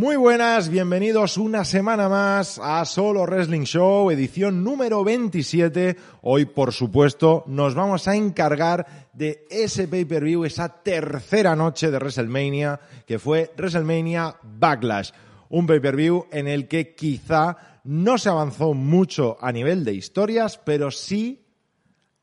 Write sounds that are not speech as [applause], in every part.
Muy buenas, bienvenidos una semana más a Solo Wrestling Show, edición número 27. Hoy, por supuesto, nos vamos a encargar de ese pay-per-view, esa tercera noche de WrestleMania, que fue WrestleMania Backlash. Un pay-per-view en el que quizá no se avanzó mucho a nivel de historias, pero sí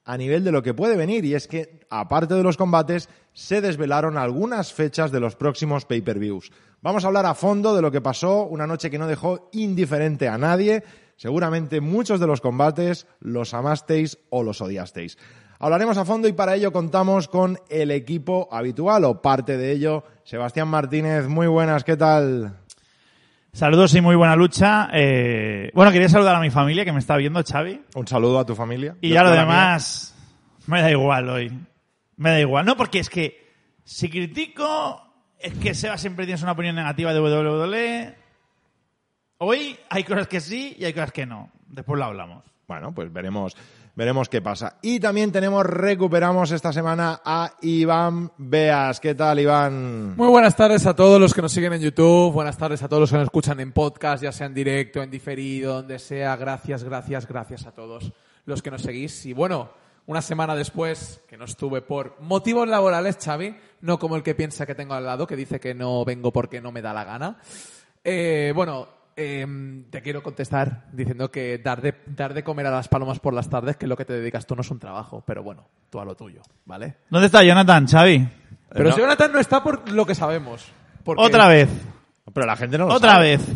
a nivel de lo que puede venir. Y es que, aparte de los combates, se desvelaron algunas fechas de los próximos pay-per-views. Vamos a hablar a fondo de lo que pasó, una noche que no dejó indiferente a nadie. Seguramente muchos de los combates los amasteis o los odiasteis. Hablaremos a fondo y para ello contamos con el equipo habitual o parte de ello. Sebastián Martínez, muy buenas, ¿qué tal? Saludos y muy buena lucha. Eh, bueno, quería saludar a mi familia que me está viendo, Xavi. Un saludo a tu familia. Y ya lo demás, me da igual hoy. Me da igual. No, porque es que si critico, es que Seba siempre tienes una opinión negativa de WWE. Hoy hay cosas que sí y hay cosas que no. Después lo hablamos. Bueno, pues veremos, veremos qué pasa. Y también tenemos, recuperamos esta semana a Iván Beas. ¿Qué tal, Iván? Muy buenas tardes a todos los que nos siguen en YouTube, buenas tardes a todos los que nos escuchan en podcast, ya sea en directo, en diferido, donde sea. Gracias, gracias, gracias a todos los que nos seguís. Y bueno, una semana después, que no estuve por motivos laborales, Xavi, no como el que piensa que tengo al lado, que dice que no vengo porque no me da la gana. Eh, bueno, eh, te quiero contestar diciendo que dar de, dar de comer a las palomas por las tardes, que es lo que te dedicas tú, no es un trabajo, pero bueno, tú a lo tuyo, ¿vale? ¿Dónde está Jonathan, Xavi? Pero no. si Jonathan no está por lo que sabemos. porque- Otra vez. Pero la gente no lo Otra sabe. vez.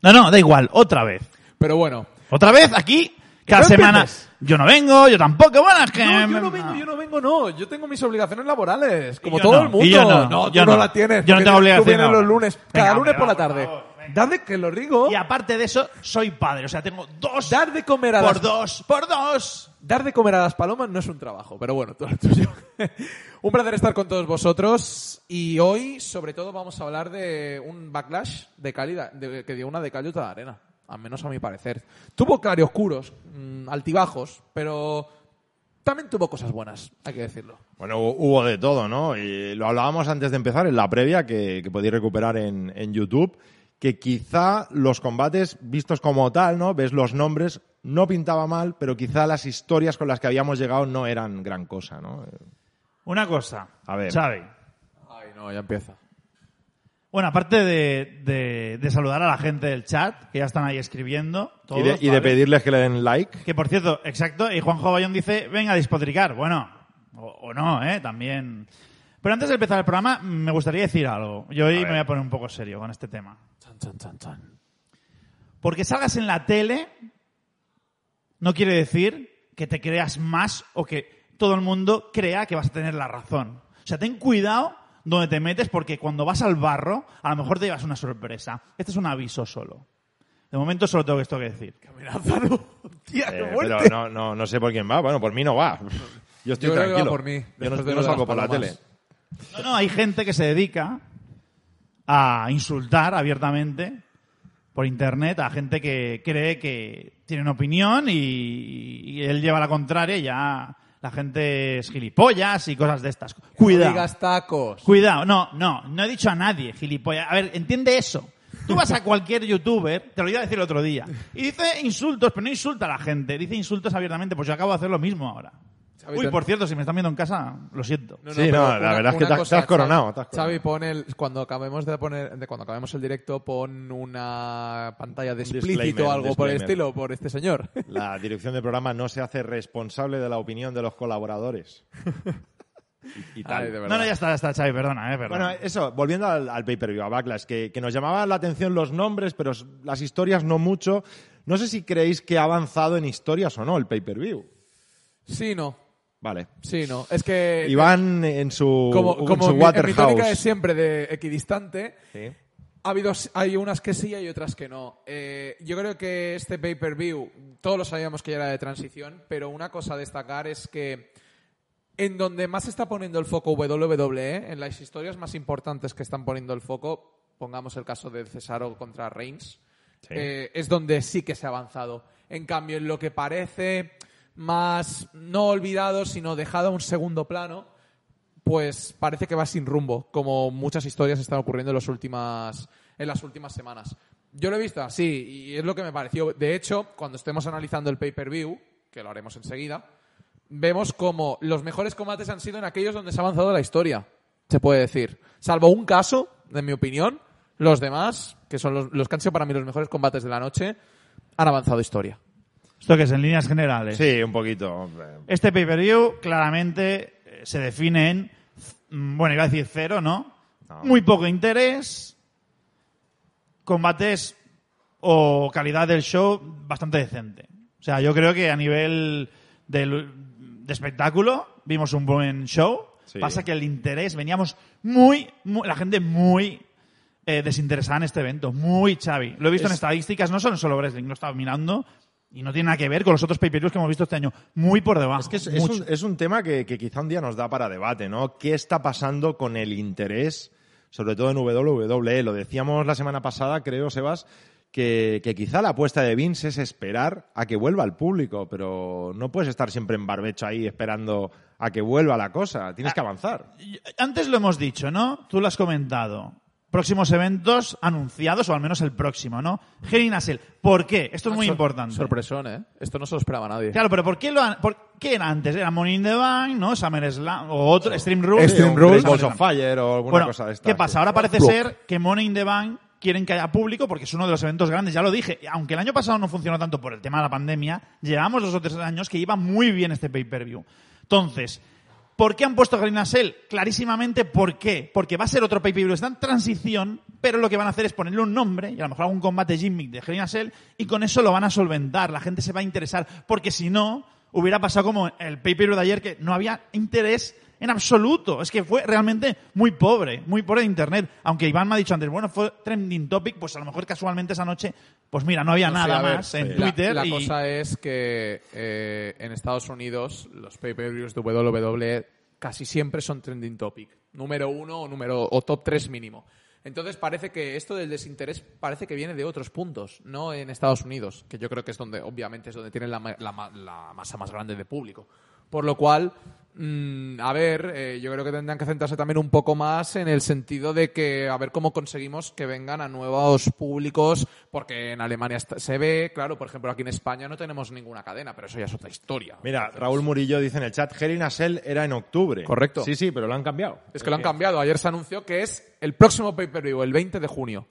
No, no, da igual. Otra vez. Pero bueno, Otra vez aquí. Cada no semana. Yo no vengo, yo tampoco. Bueno, es que. No, yo no vengo, yo no vengo, no. Yo tengo mis obligaciones laborales, como yo todo no, el mundo. y yo no, tú yo no no. la tienes. Yo no tengo obligación Tú vienes los lunes, cada Venga, lunes por la por Dad que lo digo. Y aparte de eso, soy padre. O sea, tengo dos. Dar de comer a por las dos. Por dos. Dar de comer a las palomas no es un trabajo, pero bueno, todo lo tuyo. [laughs] un placer estar con todos vosotros y hoy, sobre todo, vamos a hablar de un backlash de calidad, de, que dio una de Cayuta de Arena, al menos a mi parecer. Tuvo claroscuros, mm, altibajos, pero también tuvo cosas buenas, hay que decirlo. Bueno, hu- hubo de todo, ¿no? Y lo hablábamos antes de empezar en la previa, que, que podéis recuperar en, en YouTube, que quizá los combates vistos como tal, ¿no? Ves los nombres, no pintaba mal, pero quizá las historias con las que habíamos llegado no eran gran cosa, ¿no? Una cosa. A ver. Xavi. Ay, no, ya empieza. Bueno, aparte de, de- de saludar a la gente del chat, que ya están ahí escribiendo. y, todos, de, y de pedirles que le den like. Que por cierto, exacto, y Juanjo Bayón dice, venga a despotricar. Bueno, o, o no, ¿eh? También. Pero antes de empezar el programa, me gustaría decir algo. Yo hoy me voy a poner un poco serio con este tema. Porque salgas en la tele no quiere decir que te creas más o que todo el mundo crea que vas a tener la razón. O sea, ten cuidado donde te metes porque cuando vas al barro, a lo mejor te llevas una sorpresa. Este es un aviso solo. De momento solo tengo esto que decir. Amenázalo. Tía, qué Eh, pero no, no, no sé por quién va. Bueno, por mí no va. [laughs] Yo estoy Yo creo que va tranquilo. por mí, Yo no, después de yo lo no de salgo por la palomas. tele. No, no, hay gente que se dedica a insultar abiertamente por internet a gente que cree que tiene una opinión y, y él lleva la contraria y ya la gente es gilipollas y cosas de estas. No Cuidado. digas tacos. Cuidado, no, no, no he dicho a nadie, gilipollas. A ver, entiende eso. Tú vas a cualquier youtuber, te lo iba a decir el otro día, y dice insultos, pero no insulta a la gente, dice insultos abiertamente, pues yo acabo de hacer lo mismo ahora. Xavi, Uy, por cierto, si me están viendo en casa, lo siento. No, Sí, no, la verdad es que te has- te has coronado, te has Xavi, pon el, cuando acabemos de poner, de cuando acabemos el directo, pon una pantalla de explícito o algo por el estilo, por este señor. [laughs] La dirección del programa no se hace responsable de la opinión de los colaboradores. [laughs] Y, y tal. Ay. No, no, ya está, ya está, Xavi, perdona, eh, perdona. Bueno, eso, volviendo al, al pay-per-view, a Backlash, que, que nos llamaban la atención los nombres, pero las historias no mucho. No sé si creéis que ha avanzado en historias o no el pay-per-view. Sí, no. Vale. Sí, no. Es que... Iván en su, como, en como su mi, en mi Waterhouse. tónica de siempre de equidistante, Sí. ha habido, hay unas que sí y hay otras que no. Eh, yo creo que este pay-per-view, todos lo sabíamos que ya era de transición, pero una cosa a destacar es que en donde más está poniendo el foco WWE, en las historias más importantes que están poniendo el foco, pongamos el caso de Cesaro contra Reigns, eh, es donde sí que se ha avanzado. En cambio, en lo que parece más no olvidado, sino dejado a un segundo plano, pues parece que va sin rumbo, como muchas historias están ocurriendo en, las últimas, en las últimas semanas. Yo lo he visto así, y es lo que me pareció. De hecho, cuando estemos analizando el pay-per-view, que lo haremos enseguida, vemos como los mejores combates han sido en aquellos donde se ha avanzado la historia, se puede decir. Salvo un caso, en mi opinión, los demás, que son los, los que han sido para mí los mejores combates de la noche, han avanzado historia. Esto que es en líneas generales. Sí, un poquito. Este pay-per-view claramente eh, se define en, mm, bueno, iba a decir cero, ¿no? No. Muy poco interés, combates o calidad del show bastante decente. O sea, yo creo que a nivel del- de espectáculo vimos un buen show. Sí. Pasa que el interés, veníamos muy, muy- la gente muy eh, desinteresada en este evento, muy chavi. Lo he visto en Es- estadísticas, no son solo wrestling, lo he estado mirando y no tiene nada que ver con los otros pay-per-views que hemos visto este año. Muy por debajo. Es que es, es mucho. un, es un tema que, que quizá un día nos da para debate, ¿no? ¿Qué está pasando con el interés, sobre todo en WWE? Lo decíamos la semana pasada, creo, Sebas, que, que quizá la apuesta de Vince es esperar a que vuelva el público, pero no puedes estar siempre en barbecho ahí esperando a que vuelva la cosa. Tienes que avanzar. Antes lo hemos dicho, ¿no? Tú lo has comentado. Próximos eventos anunciados, o al menos el próximo, ¿no? A Cell. ¿Por qué? Esto es muy Sor- importante. Sorpresón, ¿eh? Esto no se lo esperaba nadie. Claro, pero ¿por qué, lo han- por qué era antes? ¿Era Money in the Bank, no? SummerSlam, o otro, Stream Rules. Sí, un Rules. Balls of. Fire o alguna Bueno, cosa de estas. ¿qué pasa? Ahora parece ser que Money in the Bank quieren que haya público porque es uno de los eventos grandes, ya lo dije. Aunque el año pasado no funcionó tanto por el tema de la pandemia, llevamos dos o tres años que iba muy bien este pay-per-view. Entonces, ¿por qué han puesto Green Cell? Clarísimamente, ¿por qué? Porque va a ser otro pay-per-view, está en transición, pero lo que van a hacer es ponerle un nombre y a lo mejor algún combate gimmick de Green Cell y con eso lo van a solventar, la gente se va a interesar, porque si no, hubiera pasado como el pay-per-view de ayer que no había interés en absoluto. Es que fue realmente muy pobre, muy pobre de internet. Aunque Iván me ha dicho antes, bueno, fue trending topic, pues a lo mejor casualmente esa noche, pues mira, no había No nada ver, más en la- Twitter. La, y- cosa es que eh, en Estados Unidos los pay-per-views de WWE casi siempre son trending topic. Número uno o, número, o top tres mínimo. Entonces parece que esto del desinterés parece que viene de otros puntos, no en Estados Unidos, que yo creo que es donde, obviamente, es donde tienen la, la masa más grande de público. Por lo cual, mm, a ver, eh, yo creo que tendrán que centrarse también un poco más en el sentido de que a ver cómo conseguimos que vengan a nuevos públicos, porque en Alemania se ve, claro, por ejemplo, aquí en España no tenemos ninguna cadena, pero eso ya es otra historia. Mira, Raúl Murillo dice en el chat, Hell in a Cell era en octubre. Correcto. Sí, sí, pero lo han cambiado. Es que lo han cambiado. Ayer se anunció que es el próximo pay-per-view, el 20 de junio.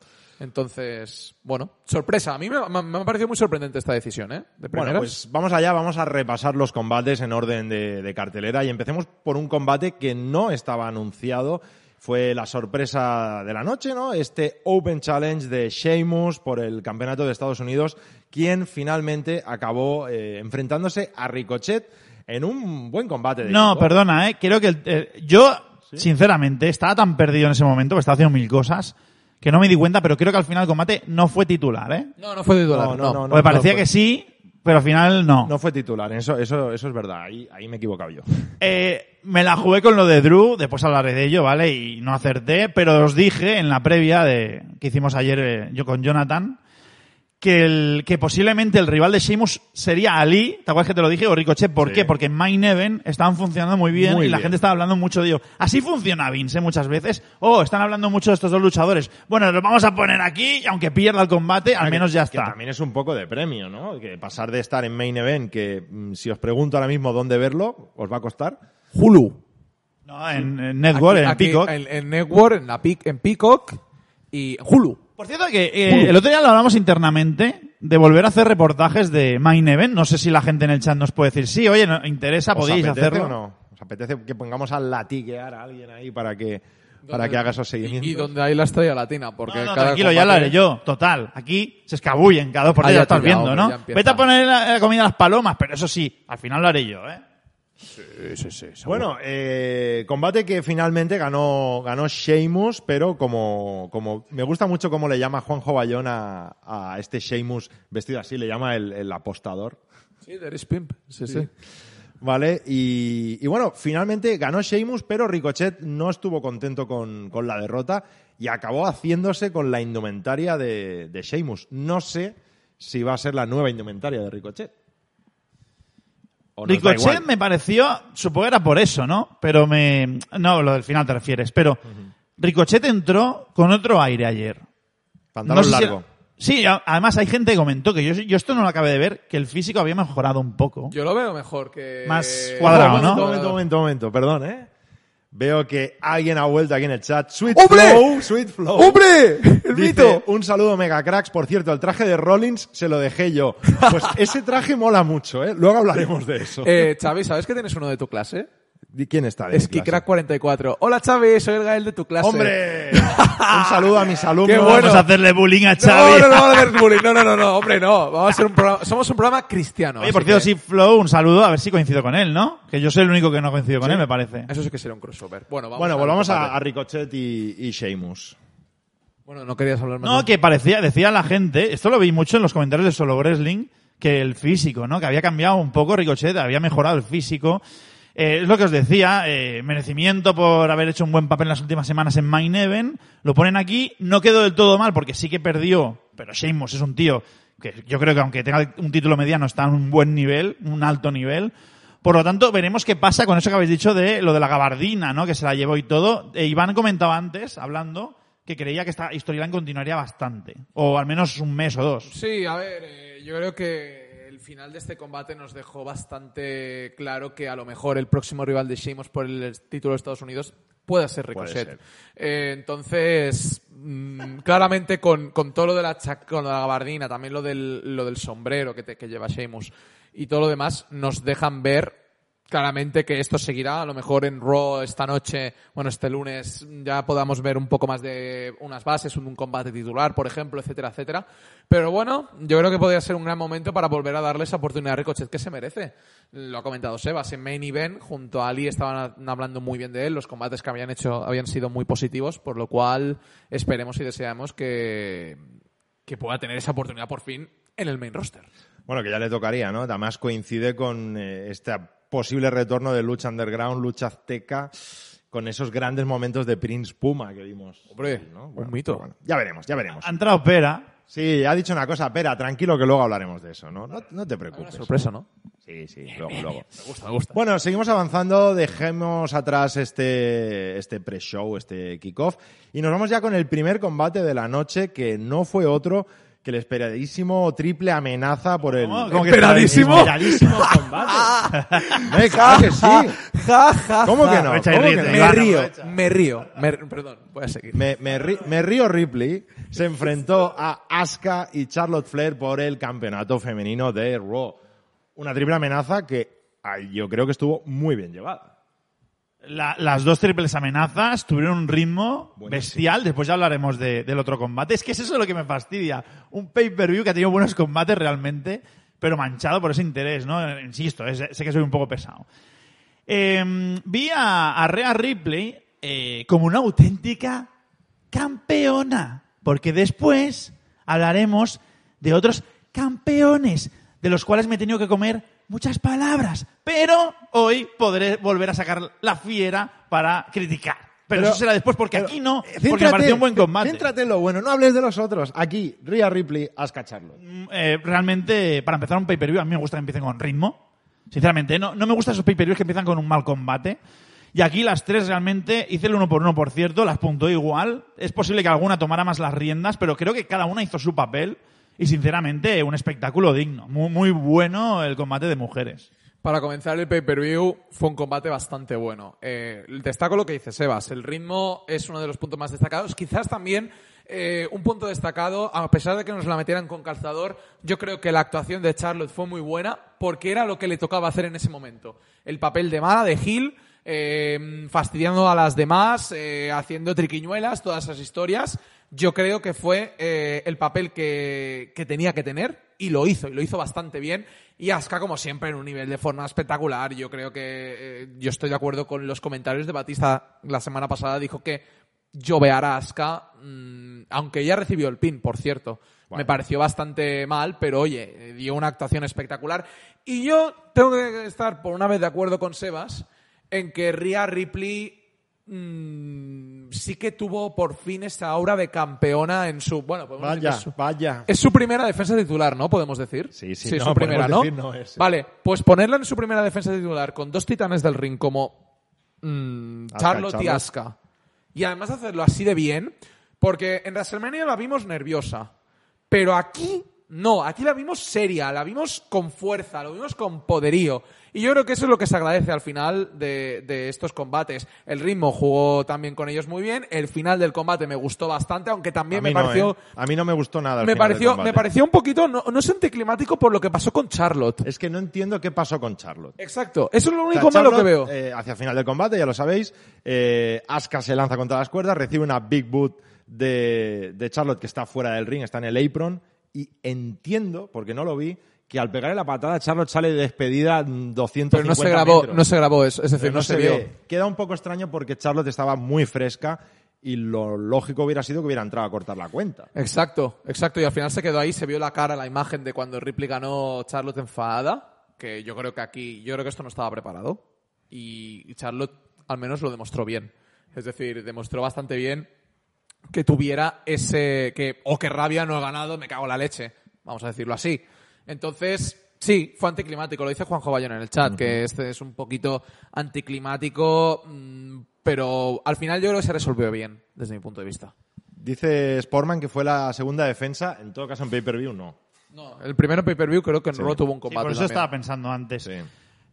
Entonces, bueno, sorpresa. A mí me, me- me ha parecido muy sorprendente esta decisión, ¿eh? De Bueno, pues vamos allá, vamos a repasar los combates en orden de, de cartelera y empecemos por un combate que no estaba anunciado. Fue la sorpresa de la noche, ¿no? Este Open Challenge de Sheamus por el Campeonato de Estados Unidos, quien finalmente acabó eh, enfrentándose a Ricochet en un buen combate. De No, equipo. perdona, ¿eh? Creo que el- eh, yo, sinceramente, estaba tan perdido en ese momento, que estaba haciendo mil cosas, que no me di cuenta, pero creo que al final el combate no fue titular, ¿eh? no, no fue dólar. No, No, no, no, Porque parecía que sí, pero al final no. No fue titular, eso, eso, eso es verdad, ahí, ahí me he equivocado yo. [laughs] Eh, me la jugué con lo de Drew, después hablaré de ello, ¿vale? Y no acerté, pero os dije en la previa de que hicimos ayer eh, yo con Jonathan que, el, que posiblemente el rival de Sheamus sería Ali, ¿te acuerdas que te lo dije? O Ricochet, ¿por Sí. qué? Porque en Main Event estaban funcionando muy bien Muy y la bien. gente estaba hablando mucho de ello. Así funciona Vince ¿eh? muchas veces. Oh, están hablando mucho de estos dos luchadores. Bueno, los vamos a poner aquí y aunque pierda el combate, al Que- menos ya que está. también es un poco de premio, ¿no? Que pasar de estar en Main Event, que mm, si os pregunto ahora mismo dónde verlo, os va a costar. Hulu. No, en, en Network, Aquí- en aquí, Peacock. En, en Network, en, la Pic- en Peacock y Hulu. Por cierto, que eh, el otro día lo hablamos internamente de volver a hacer reportajes de Main Event. No sé si la gente en el chat nos puede decir, sí, oye, no, interesa, ¿Os podéis hacerlo. o no? ¿Os apetece que pongamos a latiguear a alguien ahí para que para que haga esos Y, seguimientos. y donde hay la estrella latina, porque No, no, cada tranquilo, ya lo haré yo. Total. Aquí se escabullen cada dos por Ah, tres, ya ya estás viendo, hombre, ¿no? Vete a poner la, la comida a las palomas, pero eso sí, al final lo haré yo, ¿eh? Bueno, eh, combate que finalmente ganó, ganó Sheamus, pero como, como me gusta mucho cómo le llama Juanjo Bayón a, a este Sheamus vestido así, le llama el, el apostador. Sí, there is pimp. Sí, sí. ¿Vale? Y, y bueno, finalmente ganó Sheamus, pero Ricochet no estuvo contento con, con la derrota y acabó haciéndose con la indumentaria de, de Sheamus. No sé si va a ser la nueva indumentaria de Ricochet. Ricochet me pareció, supongo que era por eso, ¿no? Pero me... No, lo del final te refieres, pero Ricochet entró con otro aire ayer. Pantalón No sé si largo. era- Sí, además hay gente que comentó que yo, yo esto no lo acabé de ver, que el físico había mejorado un poco. Yo lo veo mejor que... Más cuadrado, momento, ¿no? momento, momento, momento, perdón, ¿eh? Veo que alguien ha vuelto aquí en el chat. Sweet ¡Hombre! Flow, Sweet Flow. ¡Hombre! ¡El Dice, mito! un saludo mega cracks. Por cierto, el traje de Rollins se lo dejé yo. Pues [laughs] ese traje mola mucho, ¿eh? Luego hablaremos de eso. Eh, Xavi, ¿sabes que tienes uno de tu clase? ¿Y ¿Quién está? de Es clase? Crack44. Hola Xavi, soy el Gael de tu clase. ¡Hombre! [laughs] un saludo a mis alumnos. Qué bueno. Vamos a hacerle bullying a No, Xavi. no, no, vamos a hacer bullying. no, no, no, no, hombre, no. Vamos a ser un programa, somos un programa cristiano. Oye, por cierto, que sí, Flow, un saludo, a ver si coincido con él, ¿no? Que yo soy el único que no coincido con él, me parece. Eso sí que será un crossover. Bueno, vamos Bueno, volvamos a, Ricochet y, y Sheamus. Bueno, no querías hablar más. No, que parecía, decía la gente, esto lo vi mucho en los comentarios de Solo Wrestling, que el físico, ¿no? Que había cambiado un poco Ricochet, había mejorado el físico. Eh, es lo que os decía, eh, merecimiento por haber hecho un buen papel en las últimas semanas en Main Event. Lo ponen aquí, no quedó del todo mal porque sí que perdió, pero Sheamus es un tío que yo creo que aunque tenga un título mediano está en un buen nivel, un alto nivel. Por lo tanto, veremos qué pasa con eso que habéis dicho de lo de la gabardina, ¿no? Que se la llevó y todo. Eh, Iván comentaba antes, hablando, que creía que esta storyline continuaría bastante. O al menos un mes o dos. Sí, a ver, eh, yo creo que final de este combate nos dejó bastante claro que a lo mejor el próximo rival de Sheamus por el título de Estados Unidos puede ser Ricochet. ser. Eh, entonces, mm, claramente con, con todo lo de la con la gabardina, también lo del, lo del sombrero que, te- que lleva Sheamus y todo lo demás, nos dejan ver claramente que esto seguirá. A lo mejor en Raw esta noche, bueno, este lunes ya podamos ver un poco más de unas bases, un, combate titular, por ejemplo, etcétera, etcétera. Pero bueno, yo creo que podría ser un gran momento para volver a darle esa oportunidad a Ricochet que se merece. Lo ha comentado Sebas, en Main Event, junto a Ali estaban hablando muy bien de él, los combates que habían hecho habían sido muy positivos, por lo cual esperemos y deseamos que, que pueda tener esa oportunidad por fin en el main roster. Bueno, que ya le tocaría, ¿no? Además coincide con eh, este posible retorno de lucha underground, lucha azteca, con esos grandes momentos de Prince Puma que vimos. Hombre, ¿no? un mito. bueno, ya veremos, ya veremos. Ha entrado Pera. Sí, ha dicho una cosa, Pera, tranquilo que luego hablaremos de eso, ¿no? No, no te Una preocupes. sorpresa, ¿no? Sí, sí, luego, luego. Me gusta, me gusta. Bueno, seguimos avanzando, dejemos atrás este, este pre-show, este kickoff, y nos vamos ya con el primer combate de la noche, que no fue otro que el esperadísimo triple amenaza por el... ¿Cómo? ¿Cómo que ¿Esperadísimo? Esperadísimo [laughs] combate. [laughs] Eh, claro que sí. Ja, ja, ¿Cómo que no? Me río, me río. Me- perdón, voy a seguir. Me, me ri- me río Ripley se enfrentó a Asuka y Charlotte Flair por el campeonato femenino de Raw. Una triple amenaza que ay, yo creo que estuvo muy bien llevada. La- las dos triples amenazas tuvieron un ritmo Buenísimo. bestial. Después ya hablaremos de- del otro combate. Es que es eso lo que me fastidia. Un pay-per-view que ha tenido buenos combates realmente, pero manchado por ese interés, ¿no? Insisto, es- sé que soy un poco pesado. Eh, vi a, a Rhea Ripley eh, como una auténtica campeona. Porque después hablaremos de otros campeones, de los cuales me he tenido que comer muchas palabras. Pero hoy podré volver a sacar la fiera para criticar. Pero, eso será después, porque pero, aquí no, porque me pareció un buen combate. Céntrate en lo bueno, no hables de los otros. Aquí, Rhea Ripley, Asuka Charlotte. Mm, eh, realmente, para empezar un pay-per-view, a mí me gusta que empiecen con ritmo. Sinceramente, no, no me gustan esos pay-per-views que empiezan con un mal combate. Y aquí las tres realmente, hice el uno por uno, por cierto, las puntuó igual. Es posible que alguna tomara más las riendas, pero creo que cada una hizo su papel. Y sinceramente, un espectáculo digno. Muy, muy bueno el combate de mujeres. Para comenzar el pay-per-view fue un combate bastante bueno. Eh, destaco lo que dice Sebas. El ritmo es uno de los puntos más destacados. Quizás también eh, un punto destacado, a pesar de que nos la metieran con calzador, yo creo que la actuación de Charlotte fue muy buena porque era lo que le tocaba hacer en ese momento. El papel de mala, de Hill, eh, fastidiando a las demás, eh, haciendo triquiñuelas, todas esas historias. Yo creo que fue eh, el papel que, que tenía que tener y lo hizo, y lo hizo bastante bien. Y Asuka, como siempre, en un nivel de forma espectacular. Yo creo que eh, yo estoy de acuerdo con los comentarios de Batista la semana pasada. Dijo que llovear a Asuka, mm, aunque ella recibió el pin, por cierto. Me pareció bastante mal, pero oye, dio una actuación espectacular. Y yo tengo que estar por una vez de acuerdo con Sebas en que Rhea Ripley mm, sí que tuvo por fin esa aura de campeona en su. Bueno, podemos decir Vaya, que es su- vaya. es su primera defensa titular, ¿no? Podemos decir. Sí, sí, es no, su primera, ¿no? decir no es, sí. Vale, pues ponerla en su primera defensa titular con dos titanes del ring como mm, Asuka, Charlotte y. Asuka. Y además hacerlo así de bien, porque en WrestleMania la vimos nerviosa. Pero aquí no, aquí la vimos seria, la vimos con fuerza, lo vimos con poderío. Y yo creo que eso es lo que se agradece al final de, de estos combates. El ritmo jugó también con ellos muy bien. El final del combate me gustó bastante, aunque también me no, pareció ¿eh? A mí no me gustó nada. el me final pareció, me pareció un poquito, no, no es anticlimático por lo que pasó con Charlotte. Es que no entiendo qué pasó con Charlotte. Exacto, eso es lo O único sea, malo que veo. eh, hacia el final del combate, ya lo sabéis, eh, Asuka se lanza contra las cuerdas, recibe una big boot de, de Charlotte que está fuera del ring, está en el apron, y entiendo, porque no lo vi, que al pegarle la patada Charlotte sale despedida mm, 250 Pero no se grabó, metros. no se grabó eso, es decir, Pero no, se, vio. ve. Queda un poco extraño porque Charlotte estaba muy fresca y lo lógico hubiera sido que hubiera entrado a cortar la cuenta. Exacto, exacto, y al final se quedó ahí, se vio la cara, la imagen de cuando Ripley ganó Charlotte enfadada, que yo creo que aquí, yo creo que esto no estaba preparado, y Charlotte al menos lo demostró bien. Es decir, demostró bastante bien que tuviera ese, que, o que rabia no he ganado, me cago en la leche, vamos a decirlo así. Entonces, sí, fue anticlimático, lo dice Juanjo Bayona en el chat, que este es un poquito anticlimático, mm, pero al final yo creo que se resolvió bien, desde mi punto de vista. Dice Sportman que fue la segunda defensa, en todo caso en pay-per-view no. No, el primero pay-per-view creo que en Raw tuvo un Sí, combate. por eso también. estaba pensando antes. Sí.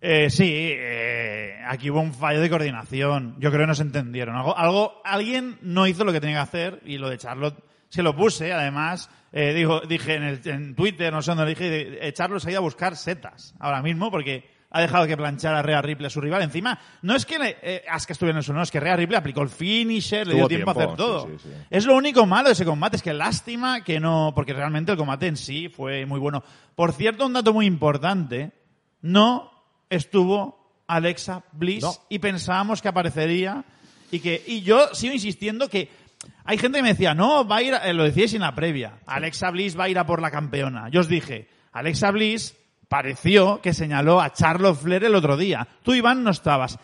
Eh, sí, eh, aquí hubo un fallo de coordinación. Yo creo que no se entendieron. Algo, algo, alguien no hizo lo que tenía que hacer y lo de Charlotte se lo puse. Además, eh, dijo, dije en, el- en Twitter, no sé dónde lo dije, eh, Charlotte se ha ido a buscar setas ahora mismo porque ha dejado que planchara a Rhea Ripley a su rival. Encima, no es que le, eh, Asuka estuviera en el suelo, no, es que Rhea Ripley aplicó el finisher, le dio tiempo, tiempo, a hacer todo. sí, sí, sí. Es lo único malo de ese combate, es que lástima que no, porque realmente el combate en sí fue muy bueno. Por cierto, un dato muy importante, no estuvo Alexa Bliss No. y pensábamos que aparecería y que, y yo sigo insistiendo que hay gente que me decía, no, va a ir, a- eh, lo decíais en la previa, Alexa Bliss va a ir a por la campeona. Yo os dije, Alexa Bliss pareció que señaló a Charlotte Flair el otro día. Tú, Iván, no estabas.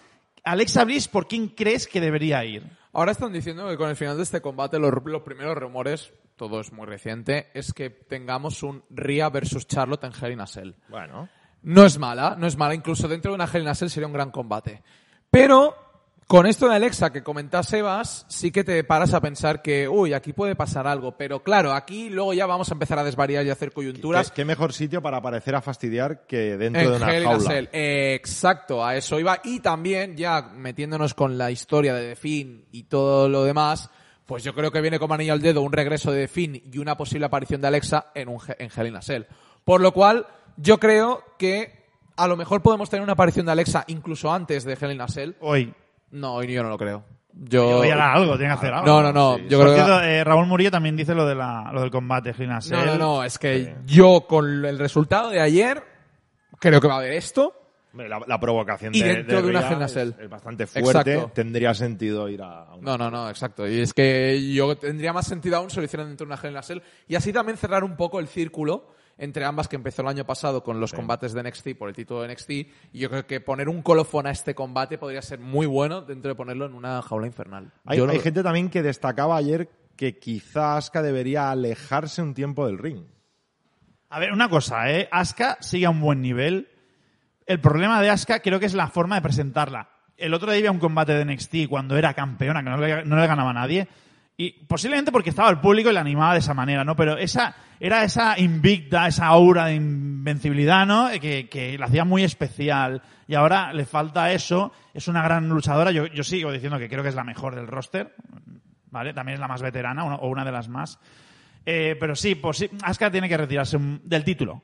Alexa Bliss, ¿por quién crees que debería ir? Ahora están diciendo que con el final de este combate los, los primeros rumores, todo es muy reciente, es que tengamos un Rhea versus Charlotte en Hell in a Cell. Bueno. No es mala, no es mala. Incluso dentro de una Hell in a Cell sería un gran combate. Pero con esto de Alexa que comenta Sebas, sí que te paras a pensar que, uy, aquí puede pasar algo. Pero claro, aquí luego ya vamos a empezar a desvariar y a hacer coyunturas. ¿Qué, qué mejor sitio para aparecer a fastidiar que dentro de una Hell in a. Eh, exacto, a eso iba. Y también, ya metiéndonos con la historia de The Finn y todo lo demás, pues yo creo que viene como anillo al dedo un regreso de The Finn y una posible aparición de Alexa en, un, en Hell in a Cell. Por lo cual, yo creo que a lo mejor podemos tener una aparición de Alexa incluso antes de a Cell. Hoy. No, yo no lo creo. Yo... Hoy hará algo, tiene que hacer algo. No, no, no. Sí, yo creo que... cierto, eh, Raúl Murillo también dice lo, de la, lo del combate a No, no, no. Es que yo con el resultado de ayer creo que va a haber esto. La, la provocación Y de, dentro de una a es-. Es, bastante fuerte. Exacto. Tendría sentido ir a, a una. No, no, no, exacto. Y es que yo tendría más sentido aún si lo hicieran dentro de una a Cell. Y así también cerrar un poco el círculo entre ambas que empezó el año pasado con los combates de NXT por el título de NXT. Y yo creo que poner un colofón a este combate podría ser muy bueno dentro de ponerlo en una jaula infernal. Hay, gente también que destacaba ayer que quizá Asuka debería alejarse un tiempo del ring. A ver, una cosa, ¿eh? Asuka sigue a un buen nivel. El problema de Asuka creo que es la forma de presentarla. El otro día había un combate de NXT cuando era campeona, que no le, no le ganaba a nadie. Y posiblemente porque estaba el público y la animaba de esa manera, ¿no? Pero esa, era esa invicta, esa aura de invencibilidad, ¿no? Que, que la hacía muy especial. Y ahora le falta eso. Es una gran luchadora. Yo, yo sigo diciendo que creo que es la mejor del roster. ¿Vale? También es la más veterana o una de las más. Eh, pero sí, Asuka tiene que retirarse del título.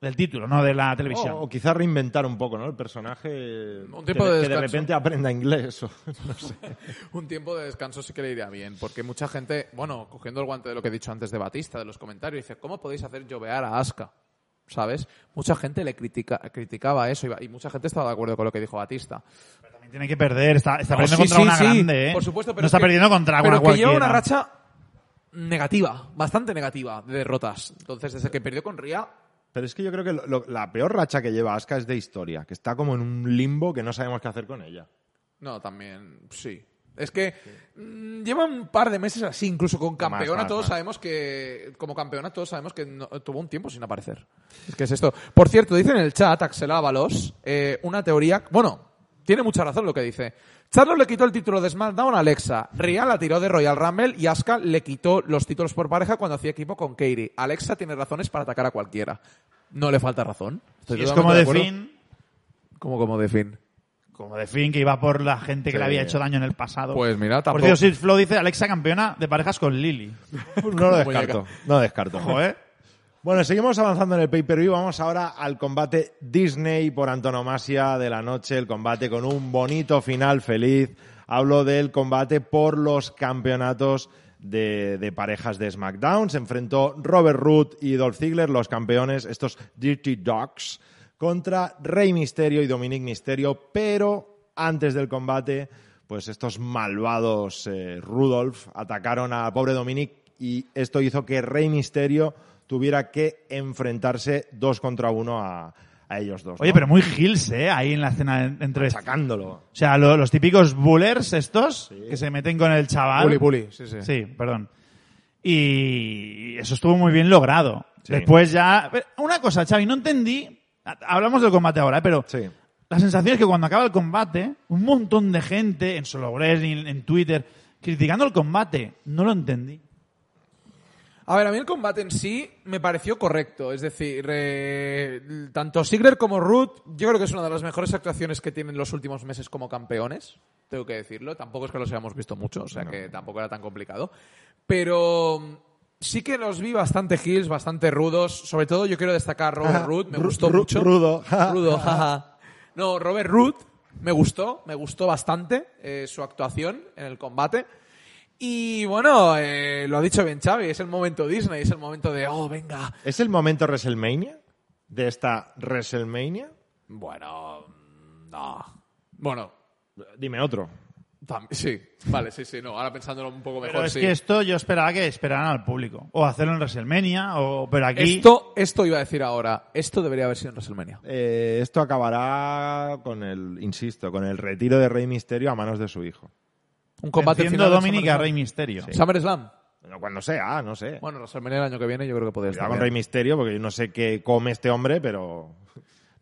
Del título, no de la televisión. O, o quizás reinventar un poco, ¿no? El personaje. Un tiempo que, de que de descanso. repente aprenda inglés. o- [laughs] no sé. [laughs] Un tiempo de descanso sí que le iría bien, porque mucha gente, bueno, cogiendo el guante de lo que he dicho antes de Batista, de los comentarios, dice, ¿cómo podéis hacer llovear a Asuka? ¿Sabes? Mucha gente le critica, criticaba eso y, y mucha gente estaba de acuerdo con lo que dijo Batista. También tiene que perder, está, está No, perdiendo sí, contra sí, una sí, grande, ¿eh? Por supuesto, pero no es está que- perdiendo contra pero una que lleva una racha negativa, bastante negativa de derrotas. Entonces, desde que perdió con Ria, Pero es que yo creo que lo- lo- la peor racha que lleva Asuka es de historia, que está como en un limbo que no sabemos qué hacer con ella. no, también, sí. Es que mm, lleva un par de meses así, incluso con campeona, más, todos más. sabemos que, como campeona, todos sabemos que no- tuvo un tiempo sin aparecer. Es que es esto. Por cierto, dice en el chat, Axel Ábalos, eh, una teoría, bueno, tiene mucha razón lo que dice. Charlo le quitó el título de SmackDown a Alexa. Rhea la tiró de Royal Rumble y Asuka le quitó los títulos por pareja cuando hacía equipo con Katie. Alexa tiene razones para atacar a cualquiera. No le falta razón. Es como de. Finn, Como como de fin. como de Finn, que iba por la gente que le había hecho daño en el pasado. Pues mira, Por tampoco. cierto, Six Flow dice Alexa campeona de parejas con Lily. [laughs] No lo descarto. No lo descarto. Ojo, ¿eh? Bueno, seguimos avanzando en el pay-per-view. Vamos ahora al combate Disney por antonomasia de la noche. El combate con un bonito final feliz. Hablo del combate por los campeonatos de, parejas de SmackDown. Se enfrentó Robert Root y Dolph Ziggler, los campeones, estos Dirty Dogs, contra Rey Misterio y Dominic Misterio. Pero antes del combate, pues estos malvados eh, Rudolph atacaron a pobre Dominic y esto hizo que Rey Misterio tuviera que enfrentarse dos contra uno a, a ellos dos. Oye, ¿no? pero muy hills, ¿eh? Ahí en la escena en- entre... sacándolo. O sea, lo- los típicos bullers estos, que se meten con el chaval. Bully, bully, sí, sí. Sí, perdón. Y eso estuvo muy bien logrado. Sí. Después ya... Una cosa, Xavi, no entendí... Hablamos del combate ahora, ¿eh? pero Sí. la sensación es que cuando acaba el combate, un montón de gente en Solo Wrestling, en Twitter, criticando el combate. No lo entendí. A ver, a mí el combate en sí me pareció correcto. Es decir, eh, tanto Sigler como Root, yo creo que es una de las mejores actuaciones que tienen los últimos meses como campeones. Tengo que decirlo. Tampoco es que los hayamos visto mucho, o sea que tampoco era tan complicado. Pero mm, sí que los vi bastante heels, bastante rudos. Sobre todo yo quiero destacar a Robert Root, me gustó ru- mucho. rudo. [laughs] Rudo, jaja. No, Robert Root me gustó, me gustó bastante eh, su actuación en el combate. Y bueno, eh, lo ha dicho bien Xavi, es el momento Disney, es el momento de, oh, venga. ¿Es el momento WrestleMania? ¿De esta WrestleMania? Bueno, no. Bueno, Dime otro. tam- sí, vale, sí, sí, no. Ahora pensándolo un poco mejor, Pero es sí. que esto yo esperaba que esperaran al público. O hacerlo en WrestleMania, o pero aquí... Esto, esto iba a decir ahora, esto debería haber sido en WrestleMania. Eh, esto acabará con el, insisto, con el retiro de Rey Misterio a manos de su hijo. Un combate Venciendo final Dominic a. Rey Misterio. SummerSlam. Bueno, cuando sea, no sé. Bueno, WrestleMania el año que viene yo creo que podría estar con. Rey Misterio, porque yo no sé qué come este hombre, pero...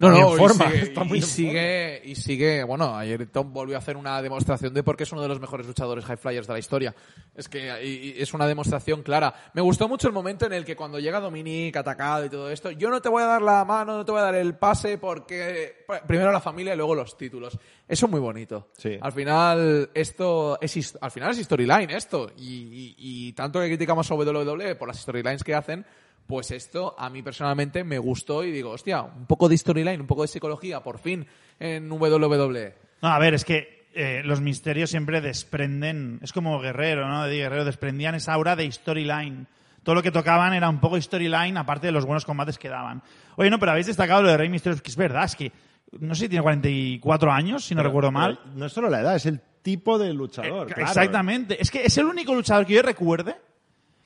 No, no, y forma, sigue- [laughs] está muy y sigue, y sigue, bueno, ayer Tom volvió a hacer una demostración de por qué es uno de los mejores luchadores high flyers de la historia. Es que y- y es una demostración clara. Me gustó mucho el momento en el que cuando llega Dominic atacado y todo esto, yo no te voy a dar la mano, no te voy a dar el pase porque pr- primero la familia y luego los títulos. Eso es muy bonito. Sí. Al final esto es al final es storyline esto y, y- y tanto que criticamos a WWE por las storylines que hacen, pues esto a mí personalmente me gustó y digo, hostia, un poco de storyline, un poco de psicología, por fin, en WWE. No, a ver, es que eh, los misterios siempre desprenden, es como Guerrero, ¿no? De Guerrero, desprendían esa aura de storyline. Todo lo que tocaban era un poco storyline, aparte de los buenos combates que daban. Oye, no, pero habéis destacado lo de Rey Misterio, que es verdad, es que no sé si tiene 44 años, si no recuerdo mal. Pero no es solo la edad, es el tipo de luchador. Eh, claro. Exactamente. Es que es el único luchador que yo recuerde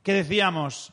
que decíamos,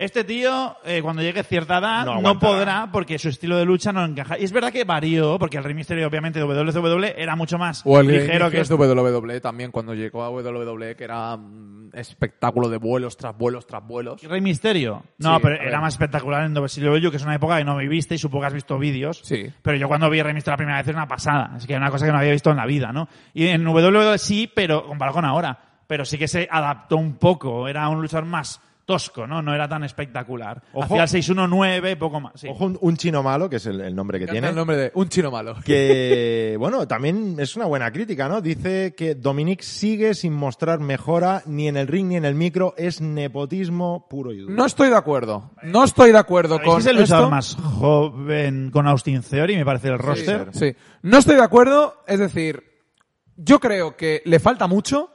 este tío, eh, cuando llegue cierta edad, No podrá porque su estilo de lucha no encaja. Y es verdad que varió, porque el Rey Misterio, obviamente, de WWE era mucho más O el ligero que es de WWE también, cuando llegó a WWE, que era un espectáculo de vuelos tras vuelos tras vuelos. Rey Misterio. No, Sí, pero era más espectacular en WCW, que es una época que no viviste y supongo que has visto vídeos. Sí. Pero yo cuando vi Rey Misterio la primera vez era una pasada. Es que era una cosa que no había visto en la vida, ¿no? Y en WWE sí, pero comparado con ahora. Pero sí que se adaptó un poco. Era un luchador más tosco, ¿no? No era tan espectacular. Ojo. Hacía el 619, poco más. sí. Ojo, un, un chino malo, que es el, el nombre que tiene. el nombre de un chino malo. que [laughs] bueno, también es una buena crítica, ¿no? Dice que Dominic sigue sin mostrar mejora ni en el ring ni en el micro, es nepotismo puro y duro. No estoy de acuerdo. No estoy de acuerdo ¿Sabéis con es el luchador esto. más joven con Austin Theory, me parece, el roster? Sí. No estoy de acuerdo, es decir, yo creo que le falta mucho,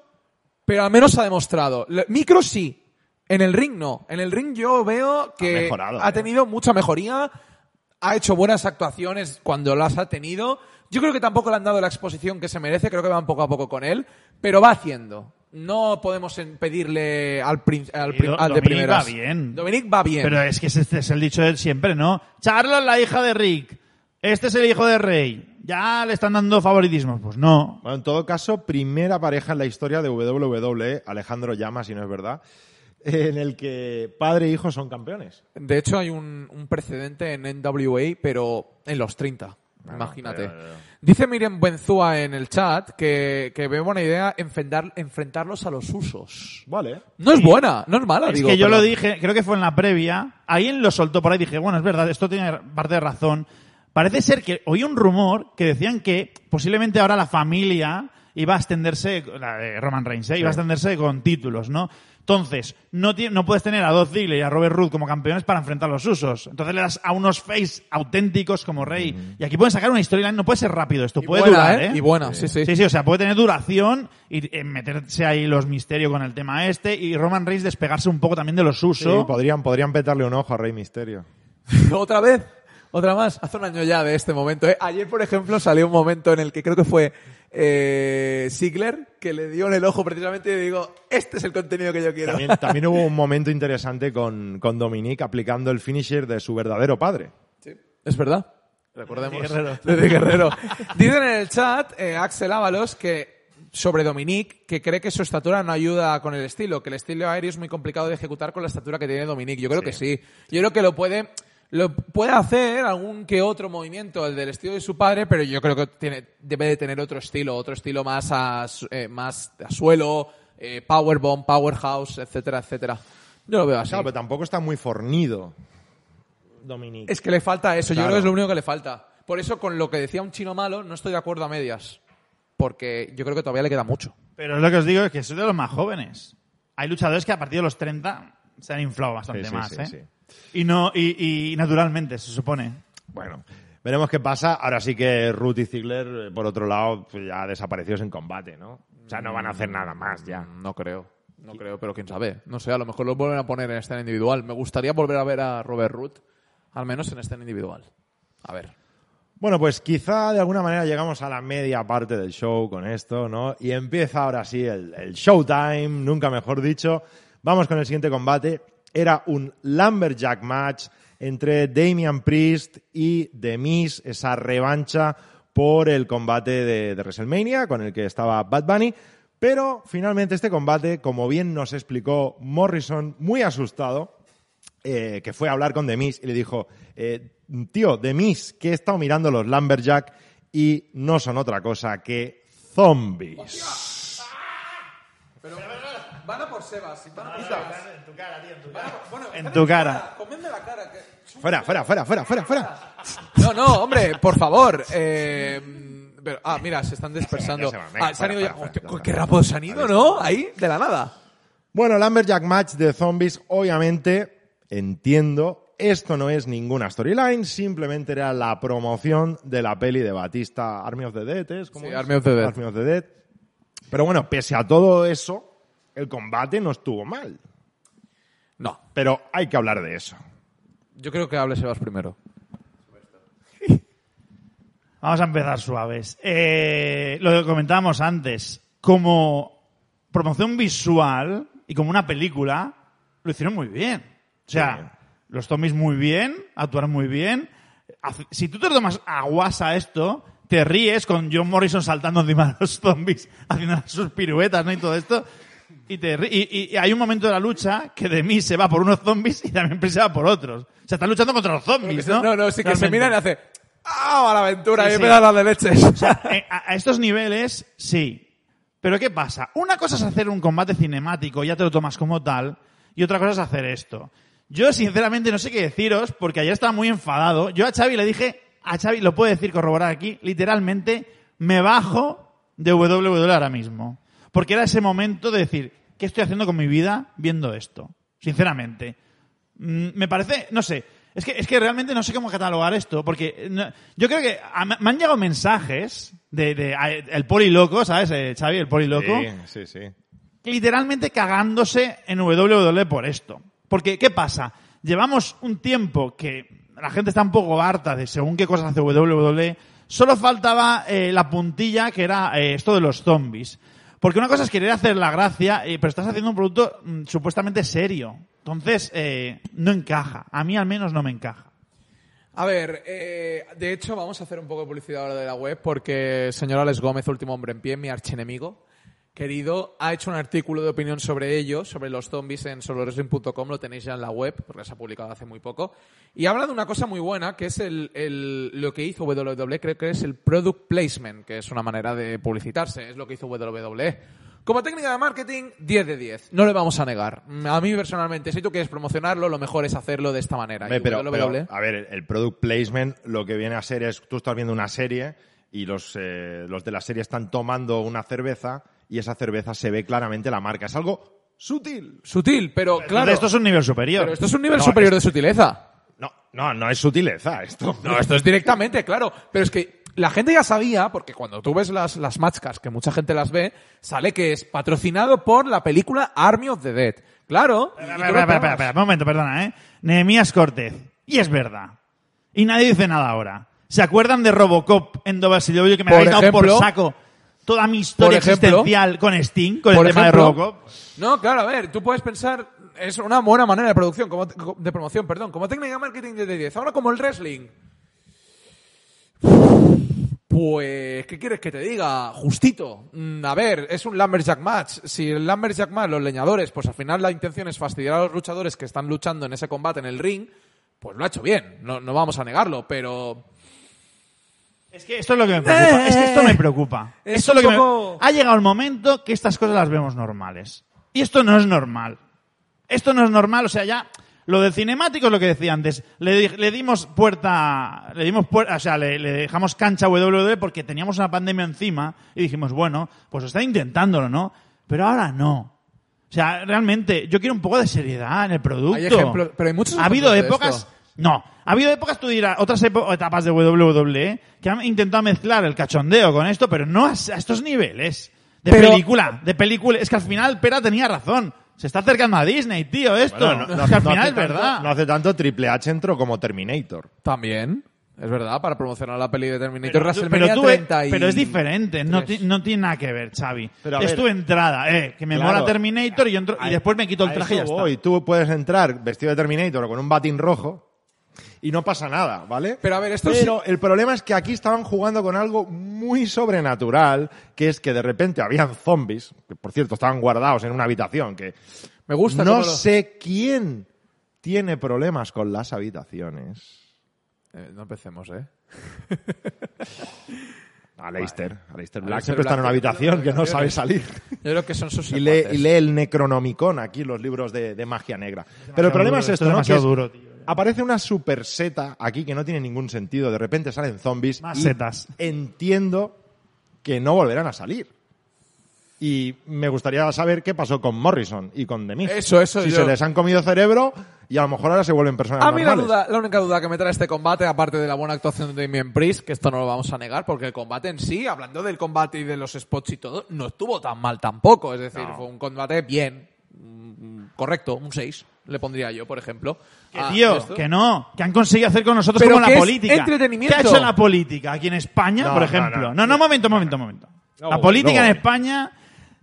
pero al menos ha demostrado. Le- Micro sí, en el ring no. En el ring yo veo que Ha mejorado, ha eh. tenido mucha mejoría, ha hecho buenas actuaciones cuando las ha tenido. Yo creo que tampoco le han dado la exposición que se merece, creo que van poco a poco con él, pero va haciendo. No podemos pedirle al, prin- al, prim- al de Dominic primeras. va bien. Dominic va bien. Pero es que ese este es el dicho de siempre, ¿no? Charlotte, la hija de Rick. Este es el hijo de Rey. Ya le están dando favoritismos. Pues no. Bueno, en todo caso, primera pareja en la historia de WWE, Alejandro Llama, si no es verdad, en el que padre e hijo son campeones. De hecho, hay un, un precedente en NWA, pero en los 30. Imagínate. pero- Dice Miriam Benzúa en el chat que, que ve buena idea enfrentar, enfrentarlos a los usos. Vale. No es buena, no es mala, Es digo. que yo pero- lo dije, creo que fue en la previa. Alguien lo soltó por ahí y dije, bueno, es verdad, esto tiene parte de razón. Parece ser que oí un rumor que decían que posiblemente ahora la familia iba a extenderse, la de Roman Reigns, ¿eh? iba a extenderse con títulos, ¿no? Entonces, no, no puedes tener a Dolph Ziggler y a Robert Roode como campeones para enfrentar los usos. Entonces le das a unos face auténticos como Rey. Y aquí pueden sacar una storyline, no puede ser rápido esto, Y puede buena, durar, ¿eh? ¿eh? Y buena, sí, sí. Sí, sí, o sea, puede tener duración y eh, meterse ahí los misterios con el tema este y Roman Reigns despegarse un poco también de los Sí, usos. podrían, podrían petarle un ojo a Rey Misterio. [laughs] ¿Otra vez? Otra más. Hace un año ya de este momento. ¿eh? Ayer, por ejemplo, salió un momento en el que creo que fue eh, Ziggler que le dio en el ojo precisamente y digo, este es el contenido que yo quiero. También, también hubo un momento interesante con, con Dominic aplicando el finisher de su verdadero padre. Sí, es verdad. Recordemos. De Guerrero. Desde Guerrero. Dicen en el chat, eh, Axel Ábalos, que sobre Dominic, que cree que su estatura no ayuda con el estilo, que el estilo aéreo es muy complicado de ejecutar con la estatura que tiene Dominic. Yo creo que sí. Yo creo que lo puede, lo puede hacer algún que otro movimiento, el del estilo de su padre, pero yo creo que tiene, debe de tener otro estilo, otro estilo más a, eh, más a suelo, eh, powerbomb, powerhouse, etcétera, etcétera. Yo lo veo así. Claro, pero tampoco está muy fornido Dominic. Es que le falta eso, yo creo que es lo único que le falta. Por eso, con lo que decía un chino malo, no estoy de acuerdo a medias. Porque yo creo que todavía le queda mucho. Pero lo que os digo, es que soy de los más jóvenes. Hay luchadores que a partir de los 30 se han inflado bastante Sí, sí, más, sí, ¿eh? Y, no, y, y naturalmente, se supone. Bueno, veremos qué pasa. Ahora sí que Ruth y Ziggler, eh, por otro lado, pues ya desaparecidos en combate, ¿no? O sea, no van a hacer nada más ya. Mm, No creo. No creo, pero quién sabe. No sé, a lo mejor lo vuelven a poner en escena individual. Me gustaría volver a ver a Robert Root, al menos en escena individual. A ver. Bueno, pues quizá de alguna manera llegamos a la media parte del show con esto, ¿no? Y empieza ahora sí el, el showtime, nunca mejor dicho. Vamos con el siguiente combate. Era un Lumberjack match entre Damian Priest y The Miz, esa revancha por el combate de, WrestleMania con el que estaba Bad Bunny. Pero finalmente este combate, como bien nos explicó Morrison, muy asustado, eh, que fue a hablar con Demis y le dijo, eh, tío, Demis, que he estado mirando los Lumberjack y no son otra cosa que zombies. Pero van a por Sebas. Van a por En tu cara, tío, en tu cara. Bueno, En tu cara. Comedme la cara. Fuera, fuera, fuera, fuera, fuera, fuera. No, no, hombre, por favor. Eh, pero- ah, mira, se están dispersando. Ya se van, venga, Ah, se han fuera, ido ya. fuera, Hostia, qué fuera. rápido se han ido, ¿no? Ahí, de la nada. Bueno, Lumberjack match de zombies, obviamente, entiendo, esto no es ninguna storyline, simplemente era la promoción de la peli de Batista, Army of the Dead, ¿es? ¿Cómo Sí, es? Army of the Dead. Army of the Dead. Pero bueno, pese a todo eso, el combate no estuvo mal. No, Pero hay que hablar de eso. yo creo que hable Sebas primero. [laughs] Vamos a empezar suaves. Eh, lo que comentábamos antes, como promoción visual y como una película, lo hicieron muy bien. O sea, Sí. los zombies muy bien, actuaron muy bien. Si tú te tomas a guasa esto, te ríes con John Morrison saltando encima de los zombies, [laughs] haciendo sus piruetas, ¿no? Y todo esto. Y, te y, y- y hay un momento de la lucha que de mí se va por unos zombies y también se va por otros. O sea, están luchando contra los zombies, ¿no? No, no, sí que se miran y hace. ¡Ah, mala aventura! Sí, y sí. me da la de leches. O sea, eh, a, a estos niveles, sí. Pero ¿qué pasa? Una cosa es hacer un combate cinemático, ya te lo tomas como tal, y otra cosa es hacer esto. Yo, sinceramente, no sé qué deciros, porque ayer estaba muy enfadado. Yo a Xavi le dije, a Xavi, lo puedo decir, corroborar aquí, literalmente, me bajo de WWE ahora mismo. Porque era ese momento de decir, ¿qué estoy haciendo con mi vida viendo esto? Sinceramente. Mm, Me parece, no sé, es que, es que realmente no sé cómo catalogar esto, porque no- yo creo que a- me han llegado mensajes de, de- a- el poli loco, ¿sabes? Eh, Xavi, el poli loco Sí, sí, sí. literalmente cagándose en WWE por esto. Porque, ¿qué pasa? Llevamos un tiempo que la gente está un poco harta de según qué cosas hace WWE. Solo faltaba eh, la puntilla que era eh, esto de los zombies. Porque una cosa es querer hacer la gracia, eh, pero estás haciendo un producto mm, supuestamente serio. Entonces, eh, no encaja. A mí al menos no me encaja. A ver, eh, de hecho vamos a hacer un poco de publicidad ahora de la web porque señor Alex Gómez, último hombre en pie, mi archenemigo, querido, ha hecho un artículo de opinión sobre ello, sobre los zombies en solowrestling.com, lo tenéis ya en la web, porque se ha publicado hace muy poco, y habla de una cosa muy buena, que es el, el- lo que hizo WWE, creo que es el product placement, que es una manera de publicitarse, es lo que hizo WWE. Como técnica de marketing, 10 de 10. No le vamos a negar. A mí personalmente, si tú quieres promocionarlo, lo mejor es hacerlo de esta manera. Pero, pero, a ver, el- el product placement lo que viene a ser es, tú estás viendo una serie y los, eh, los de la serie están tomando una cerveza y esa cerveza se ve claramente la marca. Es algo sutil. Sutil, pero claro. Esto es un nivel superior. Pero esto es un nivel No, superior es- de sutileza. No, no, no es sutileza esto. No, esto es directamente, claro. Pero es que la gente ya sabía, porque cuando tú ves las, las matchcas, que mucha gente las ve, sale que es patrocinado por la película Army of the Dead. Claro. Espera, espera, espera, un momento, perdona, ¿eh? Nehemías Cortez. Y es verdad. Y nadie dice nada ahora. ¿Se acuerdan de Robocop en WCW que me Por habéis dado ejemplo- por saco toda mi historia Por ejemplo- existencial con Sting, con el tema ejemplo- de Robocop? No, claro, a ver, tú puedes pensar, es una buena manera de producción, como, de promoción, perdón, como técnica de marketing de 10. Ahora como el wrestling. Pues, ¿qué quieres que te diga? Justito. Mm, A ver, es un Lumberjack match. Si el Lumberjack match, los leñadores, pues al final la intención es fastidiar a los luchadores que están luchando en ese combate en el ring, pues lo ha hecho bien. No, no vamos a negarlo, pero... Es que esto es lo que me preocupa. Es que esto me preocupa. Es Esto es lo que me- Ha llegado el momento que estas cosas las vemos normales. Y esto no es normal. Esto no es normal, o sea, ya lo del cinemático es lo que decía antes. Le, di- le dimos puerta, le dimos puerta, o sea, le, le dejamos cancha WWE porque teníamos una pandemia encima y dijimos, bueno, pues está intentándolo, ¿no? Pero ahora no. O sea, realmente, yo quiero un poco de seriedad en el producto. Hay ejemplos- pero hay muchos Ha habido épocas. No, ha habido épocas, tú dirás, otras epo- etapas de WWE que han intentado mezclar el cachondeo con esto, pero no a, a estos niveles. De Pero- película, de película. Es que al final Pera tenía razón. Se está acercando a Disney, tío, esto. Bueno, no- es que al no final hace es tanto- verdad. No hace tanto Triple H entró como Terminator. También, es verdad, para promocionar la peli de Terminator pero, tú- pero tú- 30 y- pero es diferente, no, no tiene nada que ver, Xavi. Pero es ver- tu entrada, eh, que me Claro. mola Terminator y, yo entro- y después me quito el traje y ya eso está. voy. Tú puedes entrar vestido de Terminator o con un batín rojo y no pasa nada, ¿vale? Pero a ver, esto Pero el problema es que aquí estaban jugando con algo muy sobrenatural, que es que de repente habían zombies, que por cierto estaban guardados en una habitación, que Me gusta no lo- sé quién tiene problemas con las habitaciones. Eh, no empecemos, ¿eh? [laughs] Aleister, Aleister Black Aleister siempre está en una Black, habitación que no sabe salir. Yo creo que son sus Y lee, y lee el Necronomicon aquí, los libros de, de magia negra. Pero el problema duro, es esto esto, es ¿no? es- duro, tío. Aparece una super seta aquí que no tiene ningún sentido. De repente salen zombies. Más y setas. Entiendo que no volverán a salir. Y me gustaría saber qué pasó con Morrison y con The Miz. Eso, eso, Si yo- se les han comido cerebro y a lo mejor ahora se vuelven personas A mí la, duda, la única duda que me trae este combate, aparte de la buena actuación de Damien Priest, que esto no lo vamos a negar, porque el combate en sí, hablando del combate y de los spots y todo, no estuvo tan mal tampoco. Es decir, fue un combate bien, mm, correcto, un 6, le pondría yo, por ejemplo. Que a tío, esto. que no, que han conseguido hacer con nosotros Pero como que la es política. entretenimiento. ¿Qué ha hecho la política aquí en España, No, por no, ejemplo? no. No, no, momento, momento, momento. La voy, política en voy. España,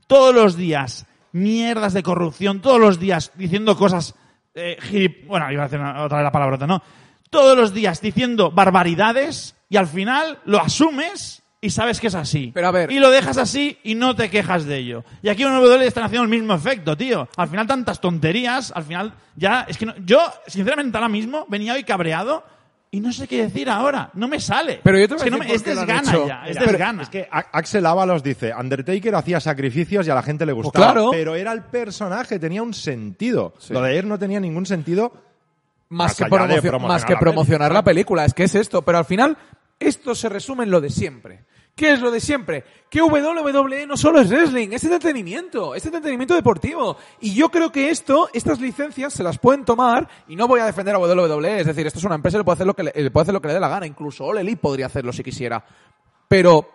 todos los días, mierdas de corrupción, todos los días diciendo cosas, eh, gilip- bueno, iba a hacer una- otra vez la palabrota, ¿no? Todos los días diciendo barbaridades y al final lo asumes y sabes que es así. Pero a ver- Y lo dejas así y no te quejas de ello. Y aquí en W están haciendo el mismo efecto, tío. Al final tantas tonterías, al final ya, es que no- yo, sinceramente ahora mismo, venía hoy cabreado y no sé qué decir ahora. No me sale. Pero yo te voy es a que no decir me- por es desgana ya. Es desgana. Es que A- Axel Ábalos dice, Undertaker hacía sacrificios y a la gente le gustaba, claro. pero era el personaje, tenía un sentido. Sí. Lo de ayer no tenía ningún sentido. más que, promocionar más que la promocionar la película. Es que es esto. Pero al final, esto se resume en lo de siempre. ¿Qué es lo de siempre? Que WWE no solo es wrestling, es entretenimiento, es entretenimiento deportivo. Y yo creo que esto, estas licencias se las pueden tomar, y no voy a defender a WWE, es decir, esto es una empresa y le puede hacer lo que le, le puede hacer lo que le dé la gana, incluso All Elite podría hacerlo si quisiera. Pero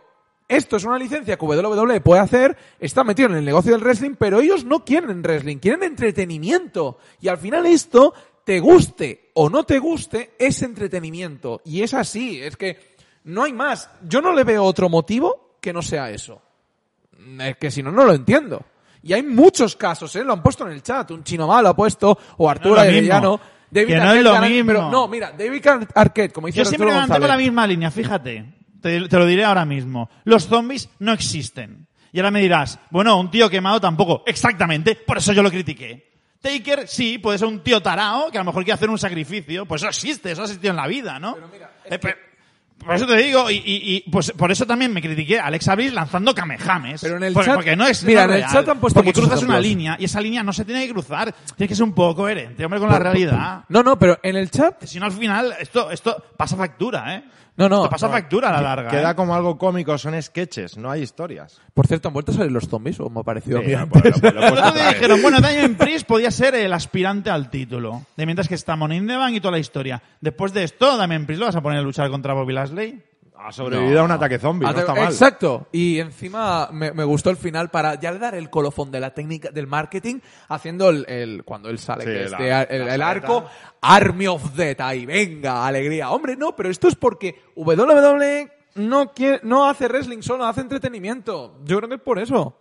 esto es una licencia que WWE puede hacer, está metido en el negocio del wrestling, pero ellos no quieren wrestling, quieren entretenimiento. Y al final esto, te guste o no te guste, es entretenimiento. Y es así, es que no hay más. Yo no le veo otro motivo que no sea eso. Es que si no, no lo entiendo. Y hay muchos casos, ¿eh? Lo han puesto en el chat. Un chino malo ha puesto, o Arturo Arellano. David Que no Arquette es lo mismo. Pero no, mira, David Ar- Arquette, como dice Yo siempre Arturo me mantengo González. la misma línea, fíjate. Te, te lo diré ahora mismo. Los zombies no existen. Y ahora me dirás, bueno, un tío quemado tampoco. Exactamente, por eso yo lo critiqué. Taker, sí, puede ser un tío tarao que a lo mejor quiere hacer un sacrificio. Pues eso existe, eso ha existido en la vida, ¿no? Eh, pero- por eso te digo, y, y- y, pues por eso también me critiqué a Alex Abril lanzando kamehames. Pero en el porque, chat- porque no es mira, en el real. chat han puesto Porque cruzas una línea y esa línea no se tiene que cruzar. Tiene que ser un poco coherente, hombre, con la realidad. No, no, pero en el chat Si no, al final, esto, esto pasa factura, ¿eh? No, no. Esto pasa no. factura a la larga. Queda ¿eh? como algo cómico, son sketches, no hay historias. Por cierto, ¿han vuelto a salir los zombies o me ha parecido a mí Sí, antes? [laughs] pues, lo- lo he El puesto otro otra día vez. dijeron, bueno, Damien Priest podía ser el aspirante al título. De mientras que está Money in the Bank y toda la historia. Después de esto, Damien Priest lo vas a poner a luchar contra Bobby Lashley. Ha sobrevivido a un ataque zombie, no está mal. Exacto. Y encima me, me gustó el final para ya dar el colofón de la técnica del marketing haciendo el, el- cuando él sale Sí, que es la- el, arco Army of Death ahí venga alegría hombre no pero esto es porque WWE no quiere, no hace wrestling solo hace entretenimiento yo creo que es por eso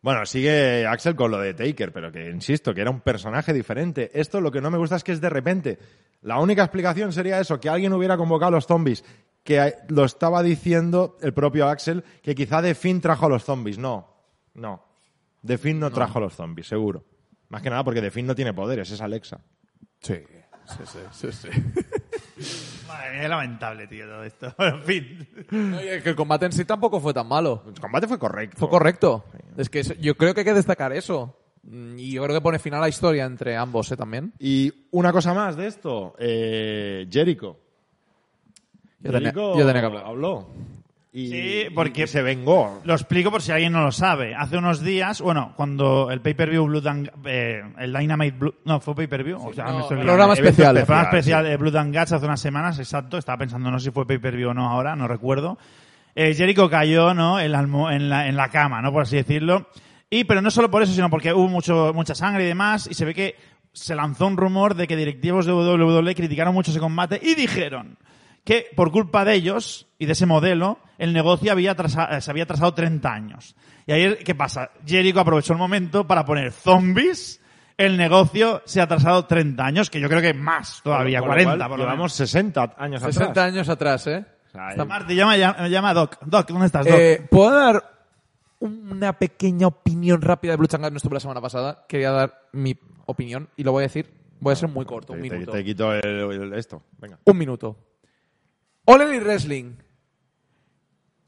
Bueno, sigue Axel con lo de Taker, pero que insisto, que era un personaje diferente. Esto lo que no me gusta es que es de repente. La única explicación sería eso, que alguien hubiera convocado a los zombies, que lo estaba diciendo el propio Axel, que quizá The Finn trajo a los zombies. No, no. The Finn no, trajo a los zombies, seguro. Más que nada porque The Finn no tiene poderes, es Alexa. sí sí sí sí, [laughs] Madre mía, es lamentable, tío, todo esto. [laughs] En fin. que el combate en sí tampoco fue tan malo El combate fue correcto. Fue correcto. Es que yo creo que hay que destacar eso. Mm, Y yo creo que pone final a la historia entre ambos, ¿eh? También. Y una cosa más de esto, eh, Jericho. Yo tenía, Jericho yo tenía que hablar. Habló. Y, Sí, porque- y se vengó. Lo explico por si alguien no lo sabe. Hace unos días, bueno, cuando el pay-per-view Blood and, eh, el Dynamite Blood, no, fue pay-per-view. o sea, no, liando. programa especial. El programa especial, de Blood and Guts hace unas semanas, exacto. Estaba pensando, no sé si fue pay-per-view o no ahora, no recuerdo. Eh, Jericho cayó, ¿no? En la, en, la, en la cama, ¿no? Por así decirlo. Y, pero no solo por eso, sino porque hubo mucho, mucha sangre y demás, y se ve que se lanzó un rumor de que directivos de WWE criticaron mucho ese combate y dijeron que por culpa de ellos y de ese modelo, el negocio había eh, se había atrasado 30 años. Y ahí, ¿qué pasa? Jericho aprovechó el momento para poner zombies, el negocio se ha atrasado 30 años, que yo creo que más todavía, lo 40 cual, por lo Llevamos menos. 60 años 60 atrás. años atrás, ¿eh? Está- Marty, llama, llama, Doc. Doc, ¿dónde estás, Doc? Eh, ¿Puedo dar una pequeña opinión rápida de Blue Changar? No estuve la semana pasada. Quería dar mi opinión y lo voy a decir. Voy a ser muy corto, un Te, te- minuto. te quito el- el- esto. Venga. Un minuto. All Elite Wrestling.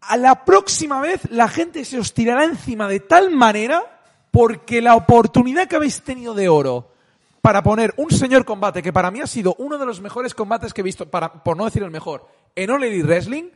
A la próxima vez la gente se os tirará encima de tal manera porque la oportunidad que habéis tenido de oro para poner un señor combate que para mí ha sido uno de los mejores combates que he visto, para, por no decir el mejor, en All Elite Wrestling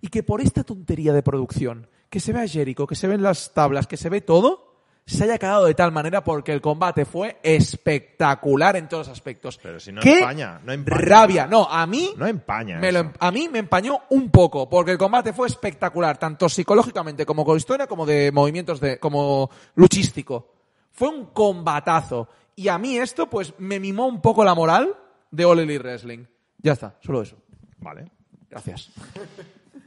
y que por esta tontería de producción, que se ve a Jericho, que se ven las tablas, que se ve todo, se haya cagado de tal manera porque el combate fue espectacular en todos los aspectos. Pero si no ¡Qué empaña, no empaña. rabia! No, a mí No empaña. me lo em- a mí me empañó un poco, porque el combate fue espectacular, tanto psicológicamente como con historia, como de movimientos de, como luchístico. Fue un combatazo. Y a mí esto, pues, me mimó un poco la moral de All Elite Wrestling. Ya está, solo eso. Vale. Gracias.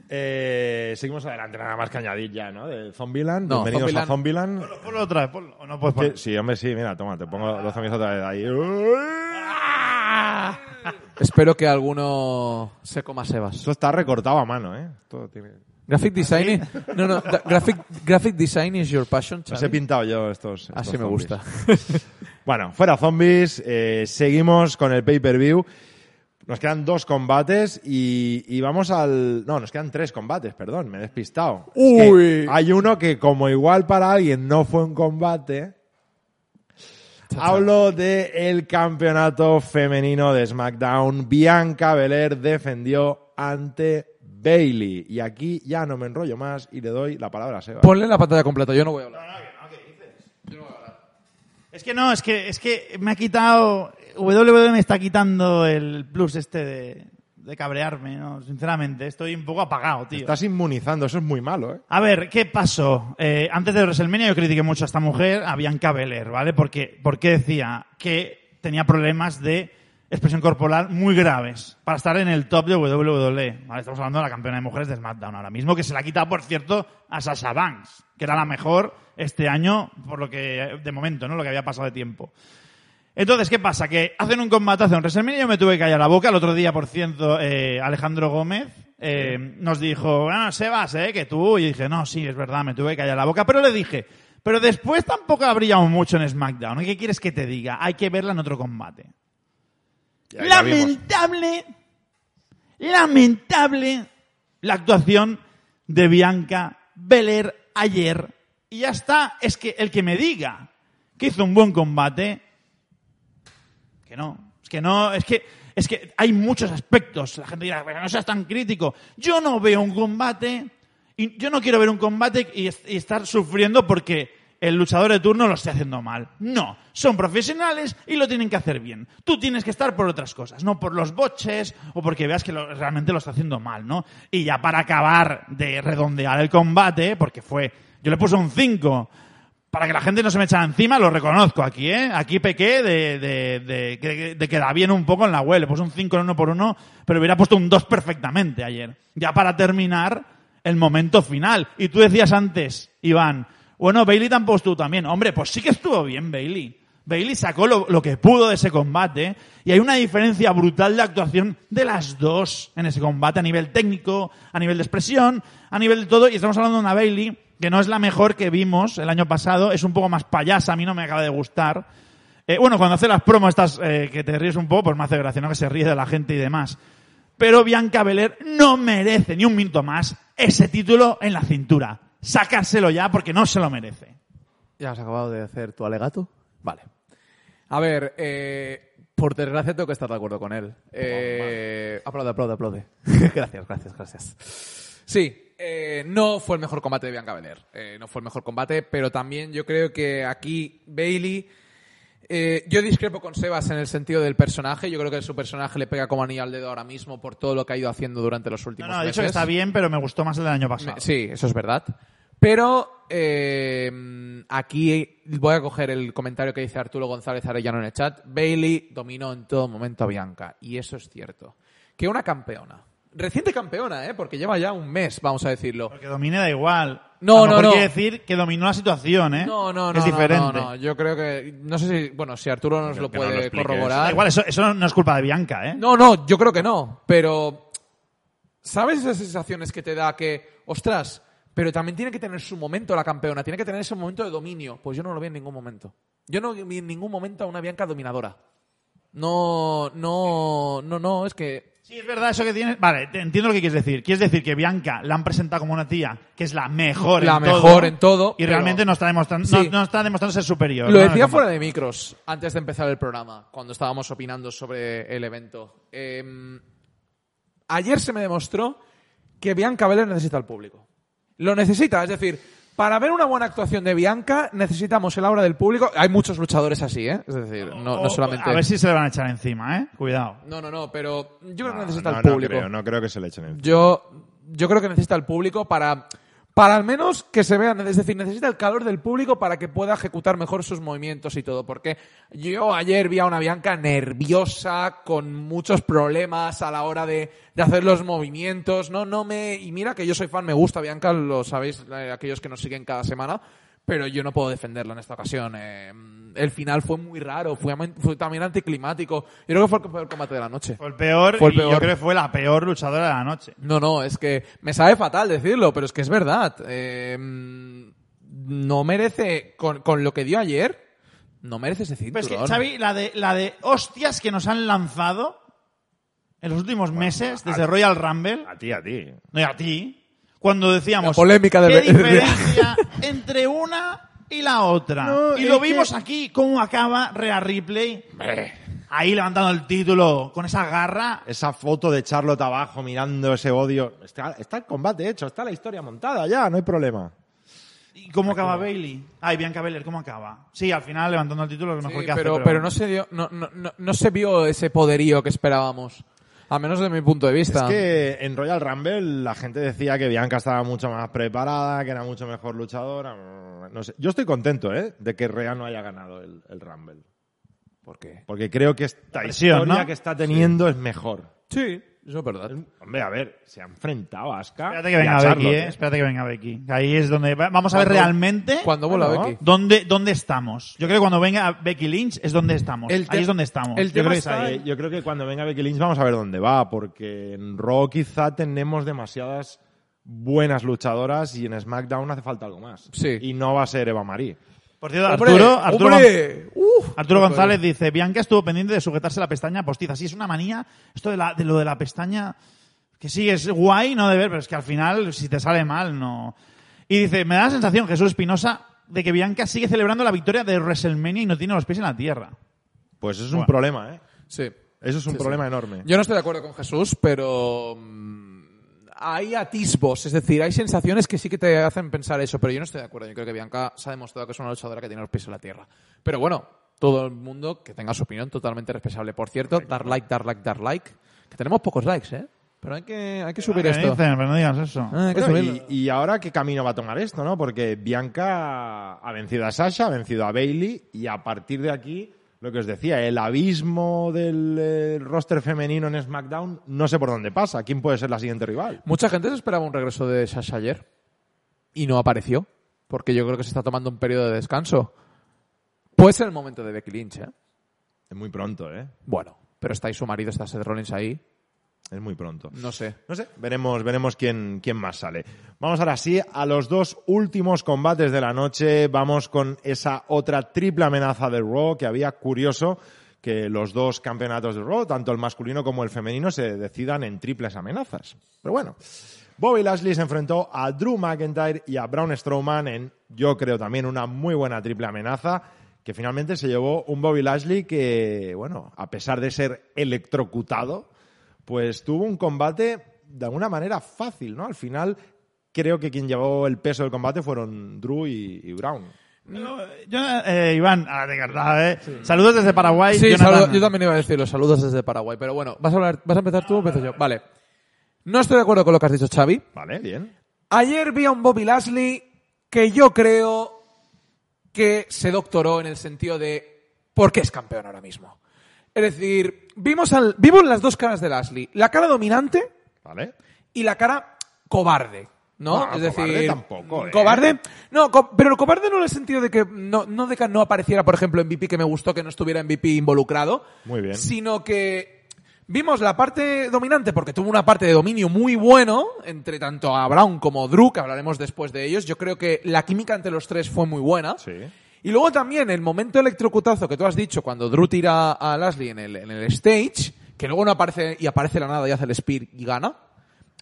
Eh, seguimos adelante, nada más que añadir ya, ¿no? De Zombieland. No, Bienvenidos a Zombieland. Zombieland. Ponlo otra vez, ponlo. ¿O no puedes poner? Sí, hombre, sí, mira, toma, te pongo los zombies otra vez ahí. [laughs] Espero que alguno se coma sebas. Esto está recortado a mano, ¿eh? Esto tiene... Graphic design. i- No, no, graphic, graphic design is your passion. Los he pintado yo estos. estos Así me zombies. gusta. [laughs] Bueno, fuera zombies, eh, seguimos con el pay-per-view. Nos quedan dos combates y, y vamos al... No, nos quedan tres combates, perdón, me he despistado. Es que Uy. hay uno que como igual para alguien no fue un combate... Hablo de el campeonato femenino de SmackDown. Bianca Belair defendió ante Bailey. Y aquí ya no me enrollo más y le doy la palabra a Seba. Ponle la pantalla completa, yo no voy a hablar. Es que no, es que, es que me ha quitado. WWE me está quitando el plus este de, de cabrearme, ¿no? Sinceramente, estoy un poco apagado, tío. Estás inmunizando, eso es muy malo, ¿eh? A ver, ¿qué pasó? Eh, antes de WrestleMania yo critiqué mucho a esta mujer, a Bianca Belair, ¿vale? Porque, porque decía que tenía problemas de expresión corporal muy graves para estar en el top de WWE. ¿vale? Estamos hablando de la campeona de mujeres de SmackDown ahora mismo, que se la ha quitado, por cierto, a Sasha Banks, que era la mejor este año, por lo que, de momento, ¿no? Lo que había pasado de tiempo. Entonces, ¿qué pasa? Que hacen un combatazo en WrestleMania y yo me tuve que callar la boca. El otro día, por cierto, eh, Alejandro Gómez eh, nos dijo, bueno, Sebas, ¿eh? Que tú. Y dije, no, sí, es verdad, me tuve que callar la boca. Pero le dije, pero después tampoco ha brillado mucho en SmackDown. ¿Qué quieres que te diga? Hay que verla en otro combate. Ya- ya vimos. lamentable, lamentable la actuación de Bianca Belair ayer. Y ya está. Es que el que me diga que hizo un buen combate, que no. Es que no, es que, es que hay muchos aspectos. La gente dirá, "Pero no seas tan crítico. Yo no veo un combate, y yo no quiero ver un combate y, est- y estar sufriendo porque el luchador de turno lo esté haciendo mal. No, son profesionales y lo tienen que hacer bien. Tú tienes que estar por otras cosas, no por los boches o porque veas que realmente lo está haciendo mal, ¿no? Y ya para acabar de redondear el combate, porque fue, yo le puse un 5 para que la gente no se me echara encima, lo reconozco aquí, ¿eh? Aquí pequé de, de, de, de, de quedar bien un poco en la web. Le puse un 5 en uno por uno, pero hubiera puesto un 2 perfectamente ayer. Ya para terminar el momento final. Y tú decías antes, Iván, bueno, Bailey tampoco estuvo también. Hombre, pues sí que estuvo bien Bailey. Bailey sacó lo, lo que pudo de ese combate y hay una diferencia brutal de actuación de las dos en ese combate a nivel técnico, a nivel de expresión, a nivel de todo. Y estamos hablando de una Bailey que no es la mejor que vimos el año pasado, es un poco más payasa, a mí no me acaba de gustar. Eh, bueno, cuando hace las promos estas eh, que te ríes un poco, pues me hace gracia, ¿no? Que se ríe de la gente y demás. Pero Bianca Belair no merece ni un minuto más ese título en la cintura. Sácaselo ya porque no se lo merece. ¿Ya has acabado de hacer tu alegato? Vale. A ver, eh, por desgracia tengo que estar de acuerdo con él. Eh, aplaude, aplaude, aplaude. [laughs] gracias, gracias, gracias. Sí, eh, no fue el mejor combate de Bianca Belair. Eh, no fue el mejor combate, pero también yo creo que aquí Bailey... eh, yo discrepo con Sebas en el sentido del personaje. Yo creo que su personaje le pega como anillo al dedo ahora mismo por todo lo que ha ido haciendo durante los No, últimos no, he meses. dicho que está bien, pero me gustó más el del año pasado. Me- Sí, eso es verdad. Pero eh, aquí voy a coger el comentario que dice Arturo González Arellano en el chat. Bailey dominó en todo momento a Bianca. Y eso es cierto. Que una campeona, reciente campeona, ¿eh? porque lleva ya un mes, vamos a decirlo. Porque domine da igual. No, a lo no, mejor no. quiere decir que dominó la situación, ¿eh? No, no, no. Es no, diferente. No, no, Yo creo que. No sé si. Bueno, si Arturo nos lo que nos lo puede. Da corroborar. igual, eso, eso no es culpa de Bianca, ¿eh? No, no, yo creo que no. Pero, ¿sabes esas sensaciones que te da que, ostras, pero también tiene que tener su momento la campeona, tiene que tener ese momento de dominio? Pues yo no lo vi en ningún momento. Yo no vi en ningún momento a una Bianca dominadora. No, no, no, no, es que... Sí, es verdad eso que tienes. Vale, te entiendo lo que quieres decir. Quieres decir que Bianca la han presentado como una tía que es la mejor La en mejor todo. en todo, Y pero- realmente no está demostrando, no, Sí. no está demostrando ser superior. Lo ¿no? decía fuera de micros, antes de empezar el programa, cuando estábamos opinando sobre el evento. Eh, ayer se me demostró que Bianca Belair necesita al público. Lo necesita, es decir, para ver una buena actuación de Bianca necesitamos el aura del público. Hay muchos luchadores así, ¿eh? Es decir, no, solamente... A ver si se le van a echar encima, ¿eh? Cuidado. No, no, no, pero yo creo que necesita no, al no público. creo, no creo que se le echen encima. Yo, yo creo que necesita el público para, para al menos que se vean, es decir, necesita el calor del público para que pueda ejecutar mejor sus movimientos y todo. Porque yo ayer vi a una Bianca nerviosa, con muchos problemas a la hora de, de hacer los movimientos. No, no me, y mira que yo soy fan, me gusta Bianca, lo sabéis, eh, aquellos que nos siguen cada semana. Pero yo no puedo defenderla en esta ocasión. Eh, el final fue muy raro, fue, también anticlimático. Yo creo que fue el peor combate de la noche. Fue el peor, Fue el y yo creo que fue la peor luchadora de la noche. No, no, es que me sabe fatal decirlo, pero es que es verdad. Eh, mm, no merece, con, con lo que dio ayer, no merece ese cinturón. es que, Xavi, la de, la de hostias que nos han lanzado en los últimos meses, desde Royal Rumble, A ti, a ti. no y a ti, cuando decíamos La polémica de- qué [laughs] diferencia entre una y la otra. No, y lo que- vimos aquí, cómo acaba Rhea Ripley ahí levantando el título con esa garra. Esa foto de Charlotte abajo mirando ese odio. Está, está el combate hecho, está la historia montada ya, no hay problema. ¿Y cómo acaba Bailey? Ay, Bianca Belair, ¿cómo acaba? Sí, al final levantando el título es lo mejor Sí, que hace. pero, pero no se dio, no, no, no, no se vio ese poderío que esperábamos. A menos desde mi punto de vista. Es que en Royal Rumble la gente decía que Bianca estaba mucho más preparada, que era mucho mejor luchadora. No sé. Yo estoy contento, ¿eh? De que Rhea no haya ganado el, el Rumble. ¿Por qué? Porque creo que esta presión, historia ¿no? que está teniendo es mejor. Sí, eso es verdad. Hombre, a ver, se ha enfrentado a Asuka. Espérate que venga Becky, ¿eh? ¿eh? Espérate que venga Becky. Ahí es donde va- vamos a ver realmente Cuando vuela Becky. dónde, dónde estamos. Yo creo que cuando venga Becky Lynch es donde estamos. El Ahí es donde estamos. el Yo creo que es está ahí. Eh, yo creo que cuando venga Becky Lynch vamos a ver dónde va, porque en Raw quizá tenemos demasiadas buenas luchadoras y en SmackDown hace falta algo más. Sí. Y no va a ser Eva Marie. Por cierto, ¡Hombre! Arturo, Arturo, Arturo González dice, Bianca estuvo pendiente de sujetarse la pestaña postiza. Sí, es una manía. Esto de, la, de lo de la pestaña, que sí, es guay, no de ver, pero es que al final, si te sale mal, no. Y dice, me da la sensación, Jesús Espinosa, de que Bianca sigue celebrando la victoria de WrestleMania y no tiene los pies en la tierra. Pues eso es un problema, ¿eh? Sí. Eso es un Sí, problema sí. enorme. Yo no estoy de acuerdo con Jesús, pero mm, hay atisbos, es decir, hay sensaciones que sí que te hacen pensar eso, pero yo no estoy de acuerdo. Yo creo que Bianca se ha demostrado que es una luchadora que tiene los pies en la tierra. Pero bueno, todo el mundo que tenga su opinión totalmente respetable. Por cierto, dar like, dar like, dar like. Que tenemos pocos likes, ¿eh? Pero hay que, hay que subir ¿Qué esto. dicen? Pero no digas eso. Ah, Bueno, y, y ahora qué camino va a tomar esto, ¿no? Porque Bianca ha vencido a Sasha, ha vencido a Bailey y a partir de aquí, lo que os decía, el abismo del eh, roster femenino en SmackDown no sé por dónde pasa. ¿Quién puede ser la siguiente rival? Mucha gente se esperaba un regreso de Sasha ayer y no apareció, porque yo creo que se está tomando un periodo de descanso. Puede ser el momento de Becky Lynch, ¿eh? Es muy pronto, ¿eh? Bueno, pero está ahí su marido, está Seth Rollins ahí. Es muy pronto. No sé. No sé, veremos, veremos quién, quién más sale. Vamos ahora sí a los dos últimos combates de la noche. Vamos con esa otra triple amenaza de Raw que había curioso que los dos campeonatos de Raw, tanto el masculino como el femenino, se decidan en triples amenazas. Pero bueno, Bobby Lashley se enfrentó a Drew McIntyre y a Braun Strowman en, yo creo también, una muy buena triple amenaza que finalmente se llevó un Bobby Lashley que, bueno, a pesar de ser electrocutado, pues tuvo un combate de alguna manera fácil, ¿no? Al final creo que quien llevó el peso del combate fueron Drew y, y Brown. Yo, yo, eh, Iván, ah, de verdad, ¿eh? Saludos desde Paraguay. Sí, saludo- yo también iba a decir los saludos desde Paraguay, pero bueno, ¿vas a, hablar, ¿vas a empezar tú o empiezo yo? Vale. No estoy de acuerdo con lo que has dicho, Xavi. Vale, bien. Ayer vi a un Bobby Lashley que yo creo que se doctoró en el sentido de por qué es campeón ahora mismo. Es decir, vimos, al, vimos las dos caras de Lashley. La cara dominante Vale. y la cara cobarde. ¿no? No, es decir, cobarde tampoco, ¿eh? cobarde, no, co- pero cobarde no en el sentido de que no, no de que no apareciera, por ejemplo, en VP que me gustó que no estuviera en VP involucrado, Muy bien. sino que vimos la parte dominante porque tuvo una parte de dominio muy bueno entre tanto a Brown como Drew, que hablaremos después de ellos. Yo creo que la química entre los tres fue muy buena. Sí. Y luego también el momento electrocutazo que tú has dicho cuando Drew tira a Lashley en el, en el stage, que luego no aparece y aparece la nada y hace el spear y gana.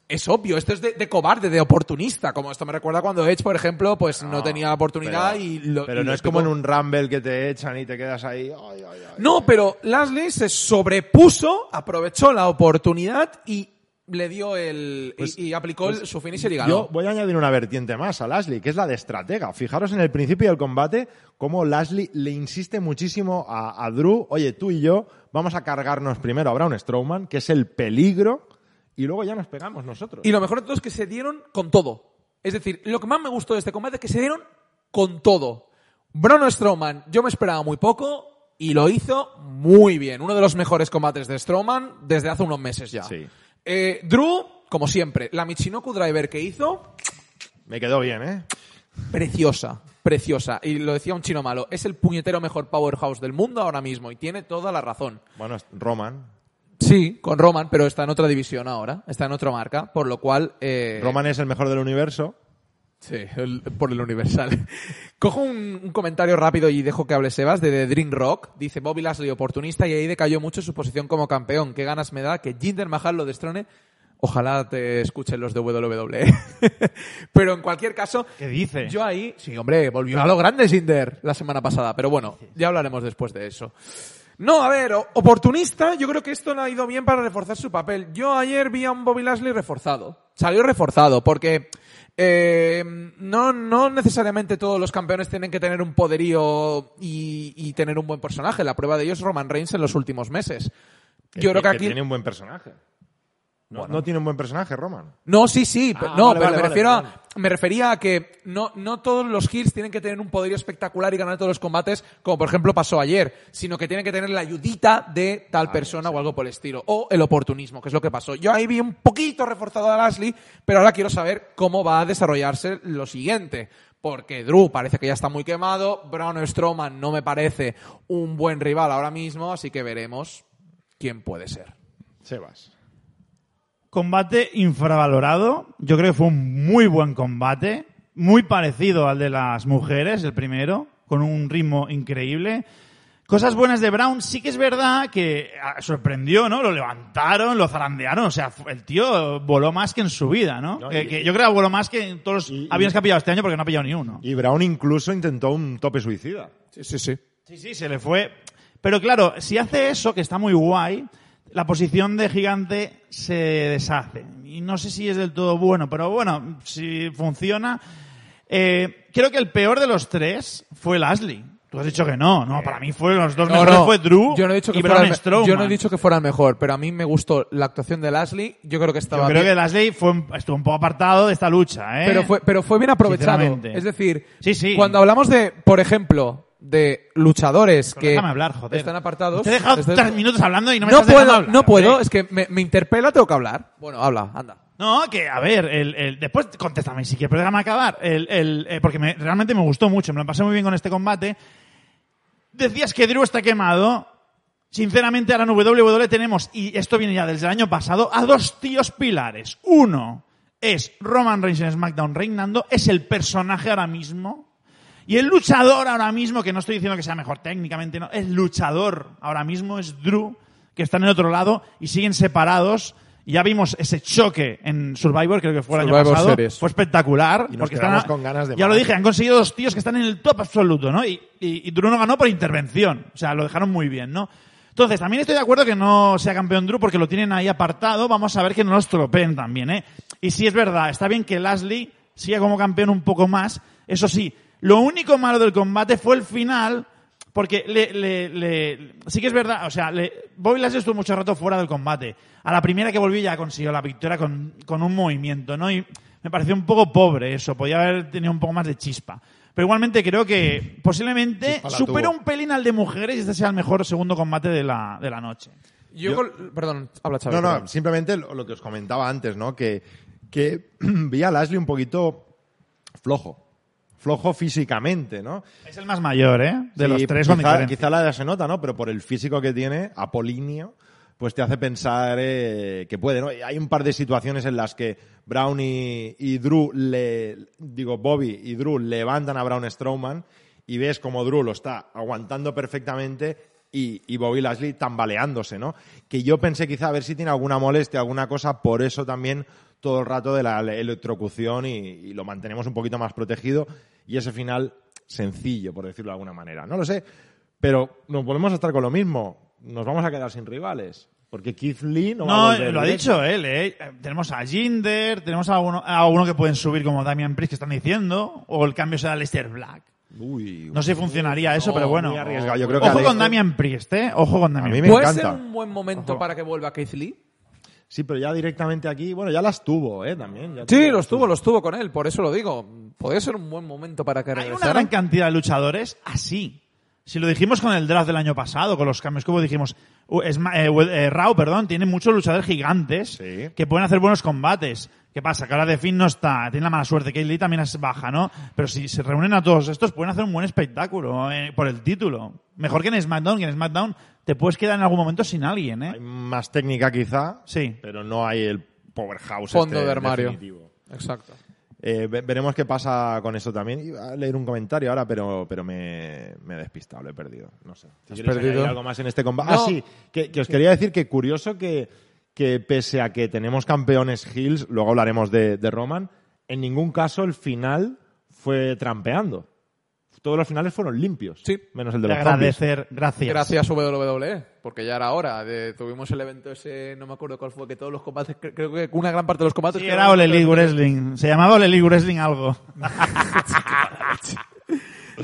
Es obvio, esto es de, de cobarde, de oportunista, como esto me recuerda cuando Edge, por ejemplo, pues no, tenía oportunidad pero, y lo Pero y no es como en un Rumble que te echan y te quedas ahí. ay, ay, ay. No, pero Lashley se sobrepuso, aprovechó la oportunidad y le dio el... y- Pues- y, aplicó el- pues su finisher y ganó. Yo voy a añadir una vertiente más a Lashley, que es la de estratega. Fijaros en el principio del combate cómo Lashley le insiste muchísimo a, a Drew, oye, tú y yo vamos a cargarnos primero a Braun Strowman, que es el peligro, y luego ya nos pegamos nosotros. Y lo mejor de todo es que se dieron con todo. Es decir, lo que más me gustó de este combate es que se dieron con todo. Braun Strowman, yo me esperaba muy poco y lo hizo muy bien. Uno de los mejores combates de Strowman desde hace unos meses ya. Sí. Eh, Drew, como siempre, la Michinoku Driver que hizo, Me quedó bien, ¿eh? preciosa, preciosa. Y lo decía un chino malo, es el puñetero mejor powerhouse del mundo ahora mismo y tiene toda la razón. Bueno, Roman. Sí, con Roman, pero está en otra división ahora, está en otra marca, por lo cual... eh, Roman es el mejor del universo. Sí, el- por el Universal. [laughs] Cojo un, un comentario rápido y dejo que hable Sebas de The Dream Rock. Dice Bobby Lashley oportunista y ahí decayó mucho su posición como campeón. Qué ganas me da que Jinder Mahal lo destrone. Ojalá te escuchen los de WWE. [laughs] pero en cualquier caso, ¿Qué dice? yo ahí, sí, hombre, volvió a lo grande Jinder la semana pasada, pero bueno, ya hablaremos después de eso. No, a ver, oportunista, yo creo que esto le ha ido bien para reforzar su papel. Yo ayer vi a un Bobby Lashley reforzado. Salió reforzado, porque eh, no, no necesariamente todos los campeones tienen que tener un poderío y, y tener un buen personaje. La prueba de ello es Roman Reigns en los últimos meses. Yo creo que aquí... tiene un buen personaje. No, no tiene un buen personaje, Roman. No, sí, sí, Ah, no, vale, pero vale, me refiero vale. a, me refería a que no, no todos los heels tienen que tener un poderío espectacular y ganar todos los combates, como por ejemplo pasó ayer, sino que tienen que tener la ayudita de tal persona o algo por el estilo, o el oportunismo, que es lo que pasó. Yo ahí vi un poquito reforzado a Lashley, pero ahora quiero saber cómo va a desarrollarse lo siguiente. Porque Drew parece que ya está muy quemado, Braun Strowman no me parece un buen rival ahora mismo, así que veremos quién puede ser. Sebas. Combate infravalorado. Yo creo que fue un muy buen combate. Muy parecido al de las mujeres, el primero, con un ritmo increíble. Cosas buenas de Brown, sí que es verdad que ah, sorprendió, ¿no? Lo levantaron, lo zarandearon, o sea, el tío voló más que en su vida, ¿no? No, que, y- que yo creo que voló más que en todos los y- aviones que ha pillado este año porque no ha pillado ni uno. Y Brown incluso intentó un tope suicida. Sí, sí, sí. Sí, sí, se le fue. Pero claro, si hace eso, que está muy guay, la posición de gigante se deshace. Y no sé si es del todo bueno, pero bueno, si funciona. Eh, creo que el peor de los tres fue Lashley. Tú has dicho que no, no, para mí fue los dos No, mejores no. fue Drew yo no he dicho que y fuera el. Yo no he dicho que fuera el mejor, pero a mí me gustó la actuación de Lashley. Yo creo que estaba Yo creo bien, que Lashley fue, un- estuvo un poco apartado de esta lucha, ¿eh? pero fue pero fue bien aprovechado. Es decir, Sí, sí. cuando hablamos de, por ejemplo, de luchadores Pero que déjame hablar, joder. están apartados. Te he dejado tres minutos hablando y no me no estás puedo, hablar, no puedo, es que me, me interpela, tengo que hablar. Bueno, habla, anda. No, que a ver, el, el- después contéstame si quieres, pero déjame acabar. El, el, eh, porque me- realmente me gustó mucho, me lo pasé muy bien con este combate. Decías que Drew está quemado. Sinceramente, ahora en WWE tenemos, y esto viene ya desde el año pasado, a dos tíos pilares. Uno es Roman Reigns en SmackDown reinando, es el personaje ahora mismo. Y el luchador ahora mismo, que no estoy diciendo que sea mejor técnicamente, no, el luchador ahora mismo es Drew, que está en el otro lado y siguen separados. Ya vimos ese choque en Survivor, creo que fue el año Survivor pasado. Series. Fue espectacular. Y nos porque están, con ganas de Ya lo dije, han conseguido dos tíos que están en el top absoluto, ¿no? Y, y, y Drew no ganó por intervención. O sea, lo dejaron muy bien, ¿no? Entonces, también estoy de acuerdo que no sea campeón Drew porque lo tienen ahí apartado. Vamos a ver que no los tropeen también, ¿eh? Y sí es verdad, está bien que Lashley siga como campeón un poco más. Eso sí, lo único malo del combate fue el final, porque le, le, le- sí que es verdad, o sea, le, Bobby Lashley estuvo mucho rato fuera del combate. A la primera que volvió ya consiguió la victoria con, con un movimiento, ¿no? Y me pareció un poco pobre eso, podía haber tenido un poco más de chispa. Pero igualmente creo que posiblemente tuvo. un pelín al de mujeres y este sea el mejor segundo combate de la, de la noche. Yo, perdón, habla Chávez. No, no, perdón. simplemente lo, lo que os comentaba antes, ¿no? Que, que [clears throat] vi a Lashley un poquito flojo. Flojo físicamente, ¿no? Es el más mayor, ¿eh? De Sí, los tres quizá, quizá la edad se nota, ¿no? Pero por el físico que tiene, apolíneo, pues te hace pensar eh, que puede, ¿no? Y hay un par de situaciones en las que Brown y, y Drew le, digo, Bobby y Drew levantan a Brown Strowman y ves como Drew lo está aguantando perfectamente y, y Bobby Lashley tambaleándose, ¿no? Que yo pensé quizá a ver si tiene alguna molestia, alguna cosa, por eso también todo el rato de la electrocución y, y lo mantenemos un poquito más protegido y ese final sencillo, por decirlo de alguna manera. No lo sé, pero nos volvemos a estar con lo mismo. Nos vamos a quedar sin rivales. Porque Keith Lee no, va a No, volver lo ha dicho él, ¿eh? Tenemos a Jinder, tenemos a alguno, a alguno que pueden subir como Damian Priest que están diciendo, o el cambio será Lester Black. Uy, No sé si funcionaría eso, No, pero bueno. muy arriesgado. Yo creo que Ojo con Damian Priest, ¿eh? Ojo con Damian Priest. ¿Puede encanta. ser un buen momento Ojo. para que vuelva Keith Lee? Sí, pero ya directamente aquí, bueno, ya las tuvo, ¿eh? También. ya Sí, los tuvo, los tuvo con él, por eso lo digo. Podría ser un buen momento para que Hay una gran cantidad de luchadores así. Si lo dijimos con el draft del año pasado, con los cambios que hubo, dijimos, uh, es eh, eh, Raw, perdón, tiene muchos luchadores gigantes Sí. que pueden hacer buenos combates. ¿Qué pasa? Que ahora The Finn no está, tiene la mala suerte. Kate Lee también es baja, ¿no? Pero si se reúnen a todos estos, pueden hacer un buen espectáculo eh, por el título. Mejor que en SmackDown, que en SmackDown te puedes quedar en algún momento sin alguien, Hay ¿eh? más técnica quizá, Sí. pero no hay el powerhouse Fondo este de armario. definitivo. Exacto. Eh, ve- veremos qué pasa con eso también. Iba a leer un comentario ahora, pero, pero me, me he despistado, lo he perdido. No sé. Si ¿Has perdido? algo más en este combate. No. Ah, sí, que, que os quería decir que curioso que, que pese a que tenemos campeones Hills, luego hablaremos de, de Roman, en ningún caso el final fue trampeando. Todos los finales fueron limpios. Sí. Menos el de los zombies. agradecer, gracias. Gracias WWE, porque ya era hora. De- tuvimos el evento ese, no me acuerdo cuál fue, que todos los combates, cre- creo que una gran parte de los combates... Sí, era Ole Elite Wrestling. Se llamaba Ole Elite Wrestling algo. [laughs]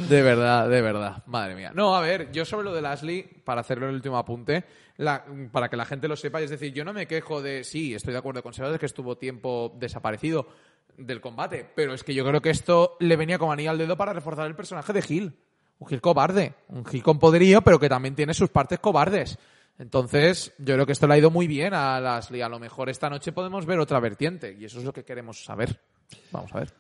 De verdad, de verdad. Madre mía. No, a ver, yo sobre lo de Lashley, para hacerlo el último apunte, la- para que la gente lo sepa, es decir, yo no me quejo de, sí, estoy de acuerdo con Sebas, que estuvo tiempo desaparecido del combate, pero es que yo creo que esto le venía como anillo al dedo para reforzar el personaje de Gil. Un Gil cobarde, un Gil con poderío, pero que también tiene sus partes cobardes. Entonces, yo creo que esto le ha ido muy bien a Lashley. A lo mejor esta noche podemos ver otra vertiente, y eso es lo que queremos saber. Vamos a ver.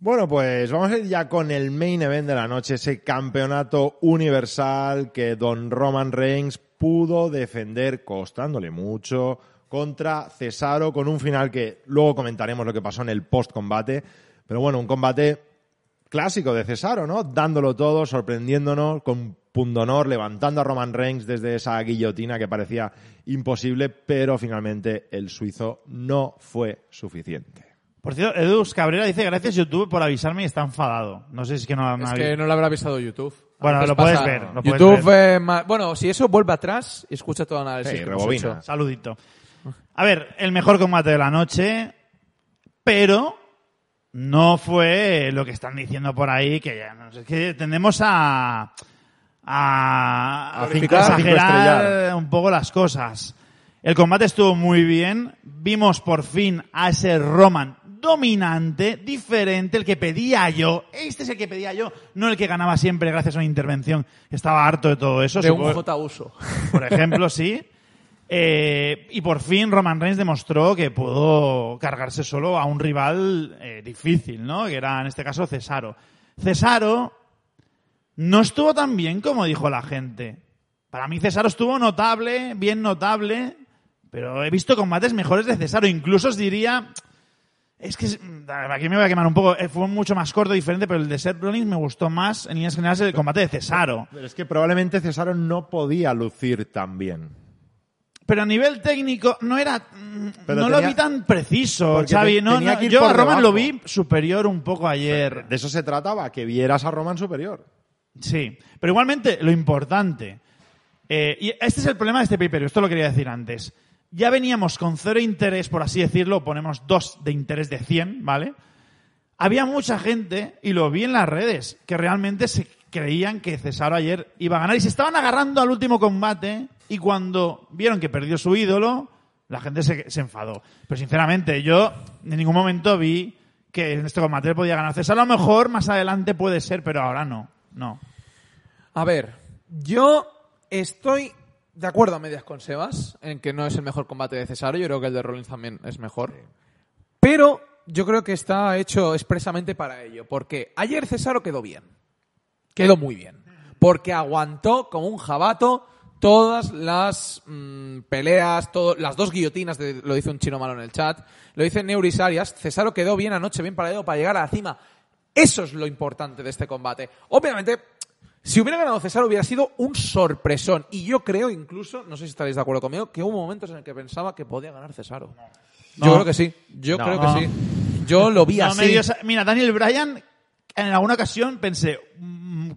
Bueno, pues vamos a ir ya con el main event de la noche, ese campeonato universal que Don Roman Reigns pudo defender costándole mucho contra Cesaro con un final que luego comentaremos lo que pasó en el post-combate. Pero bueno, un combate clásico de Cesaro, ¿no? Dándolo todo, sorprendiéndonos, con pundonor, levantando a Roman Reigns desde esa guillotina que parecía imposible, pero finalmente el suizo no fue suficiente. Por cierto, Edu Cabrera dice gracias YouTube por avisarme y está enfadado. No sé si es que no, no Es ha- que no lo habrá avisado YouTube. Bueno, lo puedes ver, lo puedes YouTube, ver. eh, bueno, si eso vuelve atrás y escucha todo el análisis Sí, que hemos hecho. Saludito. A ver, el mejor combate de la noche, pero no fue lo que están diciendo por ahí, que ya no sé, es que tendemos a a, A exagerar un poco las cosas. El combate estuvo muy bien, vimos por fin a ese Roman dominante, diferente, el que pedía yo. Este es el que pedía yo, no el que ganaba siempre gracias a una intervención. Estaba harto de todo eso. De un J uso. por ejemplo, sí. [laughs] Eh, y por fin Roman Reigns demostró que pudo cargarse solo a un rival eh, difícil, ¿no? Que era en este caso Cesaro. Cesaro no estuvo tan bien como dijo la gente. Para mí Cesaro estuvo notable, bien notable, pero he visto combates mejores de Cesaro. Incluso os diría, es que aquí me voy a quemar un poco. Eh, Fue mucho más corto, diferente, pero el de Seth Rollins me gustó más en líneas generales el combate de Cesaro. Pero es que probablemente Cesaro no podía lucir tan bien. Pero a nivel técnico no era Pero no lo vi tan preciso, Xavi. No, yo a Roman lo vi superior un poco ayer. De eso se trataba, que vieras a Roman superior. Sí, pero igualmente lo importante. eh, y este es el problema de este pay esto lo quería decir antes. Ya veníamos con cero interés, por así decirlo, ponemos dos de interés de 100, ¿vale? Había mucha gente, y lo vi en las redes, que realmente se creían que Cesaro ayer iba a ganar y se estaban agarrando al último combate y cuando vieron que perdió su ídolo, la gente se, se enfadó. Pero sinceramente, yo en ningún momento vi que en este combate podía ganar Cesaro. A lo mejor más adelante puede ser, pero ahora no. No. A ver, yo estoy de acuerdo a medias con Sebas en que no es el mejor combate de Cesaro. Yo creo que el de Rollins también es mejor. Pero yo creo que está hecho expresamente para ello. Porque ayer Cesaro quedó bien. Quedó muy bien. Porque aguantó como un jabato todas las mm, peleas, todo- las dos guillotinas, de- lo dice un chino malo en el chat, lo dice Neuris Arias. Cesaro quedó bien anoche, bien parado para llegar a la cima. Eso es lo importante de este combate. Obviamente, si hubiera ganado Cesaro hubiera sido un sorpresón. Y yo creo incluso, no sé si estaréis de acuerdo conmigo, que hubo momentos en el que pensaba que podía ganar Cesaro. Yo creo que sí. Yo No. creo que sí. Yo lo vi así. dio Mira, Daniel Bryan, en alguna ocasión pensé,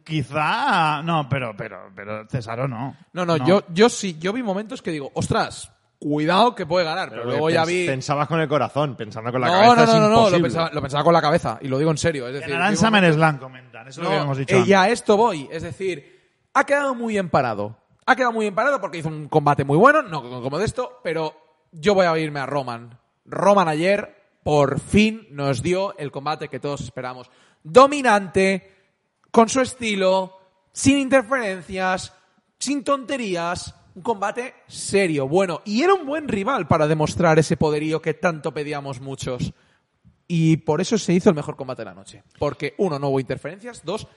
quizá, no, pero, pero, pero Cesaro no. No, no, Yo, yo sí, yo vi momentos que digo, ostras, cuidado que puede ganar. Pero, luego ya vi. Pensabas con el corazón, pensando con la No, cabeza no, es no, no, no, lo pensaba, lo pensaba con la cabeza. Y lo digo en serio. Es decir, momentos- SummerSlam, comentan. Eso es lo que No, hemos dicho. eh, antes. y a esto voy. Es decir, ha quedado muy bien parado. Ha quedado muy bien parado porque hizo un combate muy bueno, no como de esto, pero yo voy a irme a Roman. Roman ayer, por fin, nos dio el combate que todos esperamos. Dominante, con su estilo, sin interferencias, sin tonterías. Un combate serio, bueno. Y era un buen rival para demostrar ese poderío que tanto pedíamos muchos. Y por eso se hizo el mejor combate de la noche. Porque, uno, no hubo interferencias. Dos,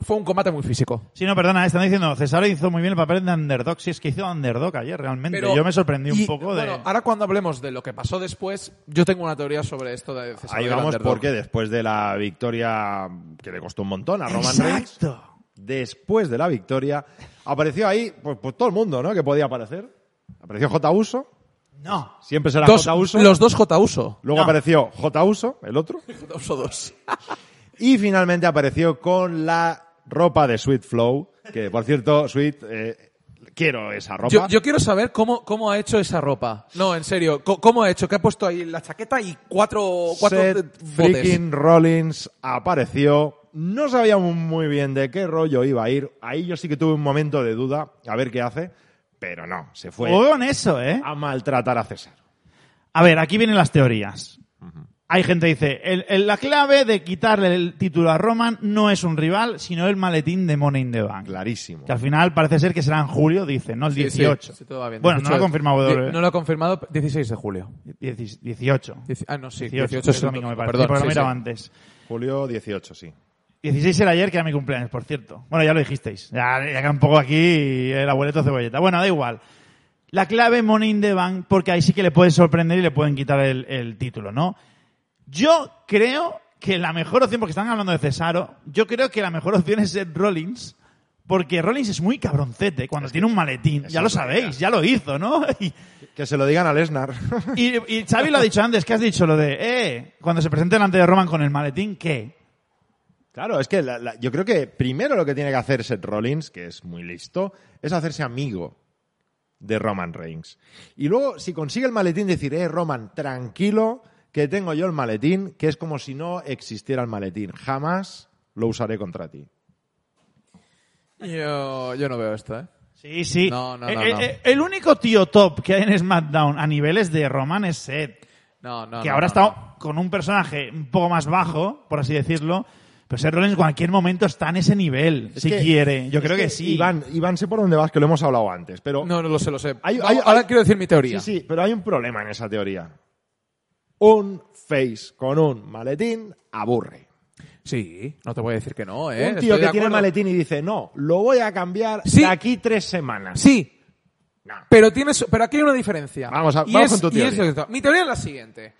Fue un combate muy físico. Sí, no, perdona, están diciendo, Cesaro hizo muy bien el papel de underdog. Sí, es que hizo underdog ayer, realmente. Pero- Yo me sorprendí un poco de... Bueno, ahora cuando hablemos de lo que pasó después, yo tengo una teoría sobre esto de Cesaro. Ahí vamos underdog. porque después de la victoria que le costó un montón a Roman Reigns, Exacto. después de la victoria, apareció ahí pues, pues todo el mundo, ¿no? Que podía aparecer. Apareció J. Uso, No. siempre será Dos- J. Uso. los dos J. Uso. Luego No. apareció J. Uso, el otro. [laughs] J. Uso 2. Y finalmente apareció con la ropa de Sweet Flow, que por cierto, Sweet, eh, quiero esa ropa. Yo, yo quiero saber cómo, cómo ha hecho esa ropa. No, en serio, ¿cómo ha hecho? ¿Qué ha puesto ahí la chaqueta y cuatro, cuatro Seth botes? freaking Rollins apareció. No sabíamos muy bien de qué rollo iba a ir. Ahí yo sí que tuve un momento de duda, a ver qué hace. Pero no, se fue Juego con eso, ¿eh? a maltratar a César. A ver, aquí vienen las teorías. Hay gente que dice, el- el- la clave de quitarle el título a Roman no es un rival, sino el maletín de Money in the Bank. Clarísimo. Que al final parece ser que será en julio, dicen, ¿no? El Sí, 18. sí, sí, todo va bien. Bueno, no lo 18. ha confirmado WWE. No lo ha confirmado 16 de julio. Dieci- 18. Dieci- Ah, no, sí. 18, 18 es domingo, me parece. Perdón, lo antes. Julio 18, sí. 16 era ayer, que era mi cumpleaños, por cierto. Bueno, ya lo dijisteis. Ya, ya queda un poco aquí el abueleto cebolleta. Bueno, da igual. La clave Money in the Bank, porque ahí sí que le puede sorprender y le pueden quitar el, el título, ¿no? Yo creo que la mejor opción, porque están hablando de Cesaro, yo creo que la mejor opción es Seth Rollins, porque Rollins es muy cabroncete cuando tiene un maletín. Ya lo sabéis, ya lo hizo, ¿no? [laughs] Y, Que se lo digan a Lesnar. y, y Xavi lo ha dicho antes, que has dicho lo de, eh, cuando se presente delante de Roman con el maletín, ¿qué? Claro, es que la- la- yo creo que primero lo que tiene que hacer Seth Rollins, que es muy listo, es hacerse amigo de Roman Reigns. Y luego, si consigue el maletín, decir, eh, Roman, tranquilo, que tengo yo el maletín, que es como si no existiera el maletín. Jamás lo usaré contra ti. Yo, yo no veo esto, ¿eh? Sí, sí. No, no, Eh, no, eh, no. eh, El único tío top que hay en SmackDown a niveles de Roman es Seth. No, no. que no, ahora no, está no. con un personaje un poco más bajo, por así decirlo. Pero Seth Rollins en cualquier momento está en ese nivel, Es si que- quiere. Yo creo que, sí. Iván, Iván, sé por dónde vas, que lo hemos hablado antes, pero... No, no lo sé, lo sé. Hay- Vamos, hay- ahora hay- quiero decir mi teoría. Sí, sí, pero hay un problema en esa teoría. Un face con un maletín aburre. Sí, no te voy a decir que no, ¿eh? un tío Estoy que tiene acuerdo. maletín y dice, no, lo voy a cambiar Sí. de aquí tres semanas. Sí, No. pero tienes, pero aquí hay una diferencia. Vamos a- vamos con tu es teoría. esto. Mi teoría es la siguiente.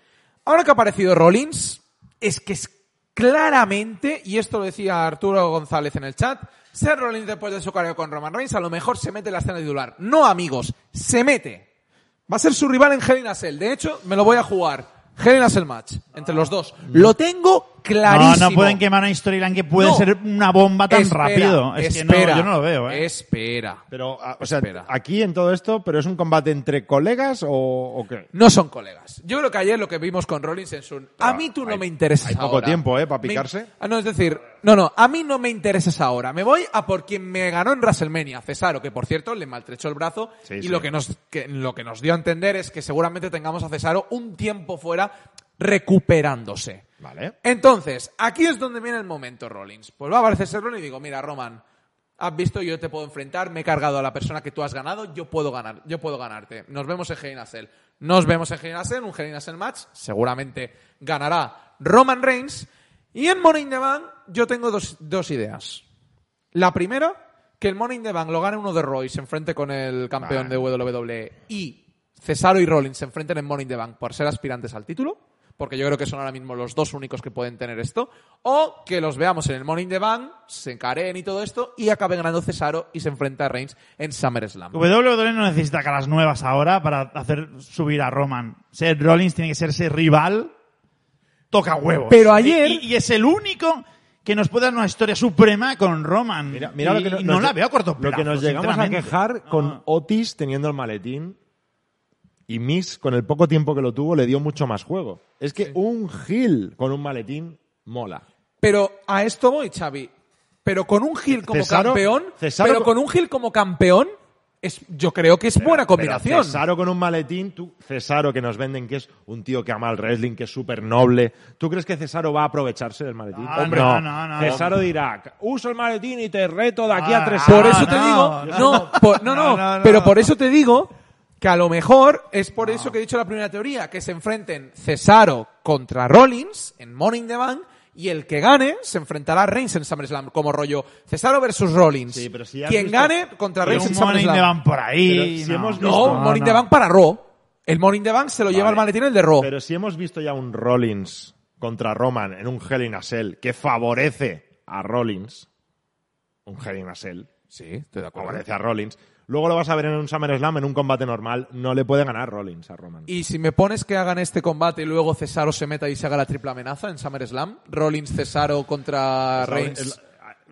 Ahora que ha aparecido Rollins, es que es claramente, y esto lo decía Arturo González en el chat, ser Rollins después de su carrera con Roman Reigns a lo mejor se mete en la escena titular. No, amigos, se mete. Va a ser su rival en Hell in a Cell. De hecho, me lo voy a jugar. Hell in a Cell match entre los dos. Lo tengo no, clarísimo. no pueden quemar una storyline que puede No. ser una bomba tan Espera, rápido. Es espera, que no, yo no lo veo, ¿eh? Espera. Pero, a- o sea, Espera. aquí en todo esto, ¿pero es un combate entre colegas o, o qué? No son colegas. Yo creo que ayer lo que vimos con Rollins en su... A mí tú no hay- me interesas hay poco ahora. tiempo, ¿eh? para Me- picarse. Ah, no, es decir, no, no, a mí no me interesas ahora. Me voy a por quien me ganó en WrestleMania, Cesaro, que por cierto le maltrechó el brazo Sí, y sí. lo que nos que, lo que nos dio a entender es que seguramente tengamos a Cesaro un tiempo fuera recuperándose. Vale. Entonces, aquí es donde viene el momento, Rollins. Pues va a aparecer Rollins y digo, mira, Roman, has visto, yo te puedo enfrentar, me he cargado a la persona que tú has ganado, yo puedo ganar, yo puedo ganarte. Nos vemos en Hell. Nos vemos en Hell un Hell match, seguramente ganará Roman Reigns. Y en Money in the Bank yo tengo dos, dos ideas. La primera, que el Money in the Bank lo gane uno de Roy, se enfrente con el campeón de WWE y Cesaro y Rollins se enfrenten en Money in the Bank por ser aspirantes al título, porque yo creo que son ahora mismo los dos únicos que pueden tener esto, o que los veamos en el Money in the Bank, se encaren y todo esto, y acabe ganando Cesaro y se enfrenta a Reigns en SummerSlam. WWE no necesita caras nuevas ahora para hacer subir a Roman. Seth Rollins tiene que ser ese rival. Toca huevos. Pero ayer- Y, y es el único que nos puede dar una historia suprema con Roman. Mira, mira Y- lo que no, y no nos- la veo a corto Lo plazo. que nos llegamos a quejar con. Otis teniendo el maletín y Miss, con el poco tiempo que lo tuvo, le dio mucho más juego. Es que un Gil con un maletín mola. Pero a esto voy, Xavi. Pero con un Gil como Cesaro- campeón, Cesaro pero con un Gil como campeón, es, yo creo que es buena combinación. Pero Cesaro con un maletín, tú, Cesaro que nos venden que es un tío que ama el wrestling, que es súper noble. ¿Tú crees que Cesaro va a aprovecharse del maletín? No, Hombre, no, no, no. Cesaro dirá, uso el maletín y te reto de aquí a Ah, tres Por no, eso te digo, no. no, por- no, no, No, no, no. pero por eso te digo que a lo mejor es por eso que he dicho la primera teoría, que se enfrenten Cesaro contra Rollins en Morning the Bank Y el que gane se enfrentará a Reigns en SummerSlam, como rollo Cesaro versus Rollins. Sí, pero si Quien visto- gane contra Reigns en un Money in the SummerSlam. Bank por ahí. Si hemos No, visto- Morning the Bank para Raw. El Morning the Bank se lo lleva el maletín el de Raw. Pero si hemos visto ya un Rollins contra Roman en un Hell in a Cell que favorece a Rollins, un Hell in a Cell, Sí, estoy de acuerdo. favorece a Rollins, luego lo vas a ver en un SummerSlam en un combate normal, no le puede ganar Rollins a Roman. Y si me pones que hagan este combate y luego Cesaro se meta y se haga la triple amenaza en SummerSlam, Rollins, Cesaro contra Es Reigns. es la,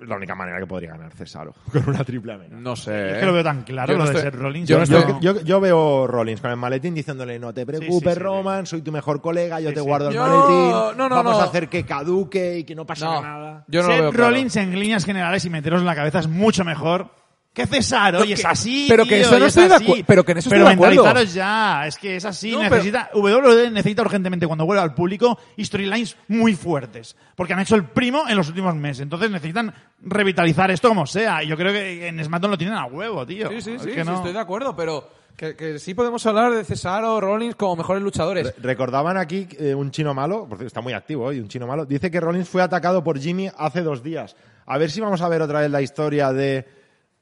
es la única manera que podría ganar Cesaro, [laughs] con una triple amenaza. No sé. Es que lo veo tan claro Yo no lo de estoy- ser Rollins. yo no Yo, estoy- yo- yo veo Rollins con el maletín diciéndole no te preocupes sí, sí, Roman, soy tu mejor colega, yo te sí. guardo el Yo- maletín, no, no, vamos no. a hacer que caduque y que no pase No, nada. yo no lo Seth veo claro. Rollins en líneas generales y meteros en la cabeza es mucho mejor que Cesaro. No, y es así. pero que tío, eso no estoy de así. acu- pero que en eso Pero estoy de acuerdo. mentalizaros ya. Es que es así. No, necesita, WWE necesita urgentemente, cuando vuelva al público, storylines muy fuertes. Porque han hecho el primo en los últimos meses. Entonces necesitan revitalizar esto como sea. Y yo creo que en SmackDown lo tienen a huevo, tío. Sí, sí, Es sí, que sí, no- estoy de acuerdo, pero que, que sí podemos hablar de Cesaro, Rollins como mejores luchadores. Re- Recordaban aquí eh, un chino malo, por cierto, está muy activo hoy, un chino malo, dice que Rollins fue atacado por Jimmy hace dos días. A ver si vamos a ver otra vez la historia de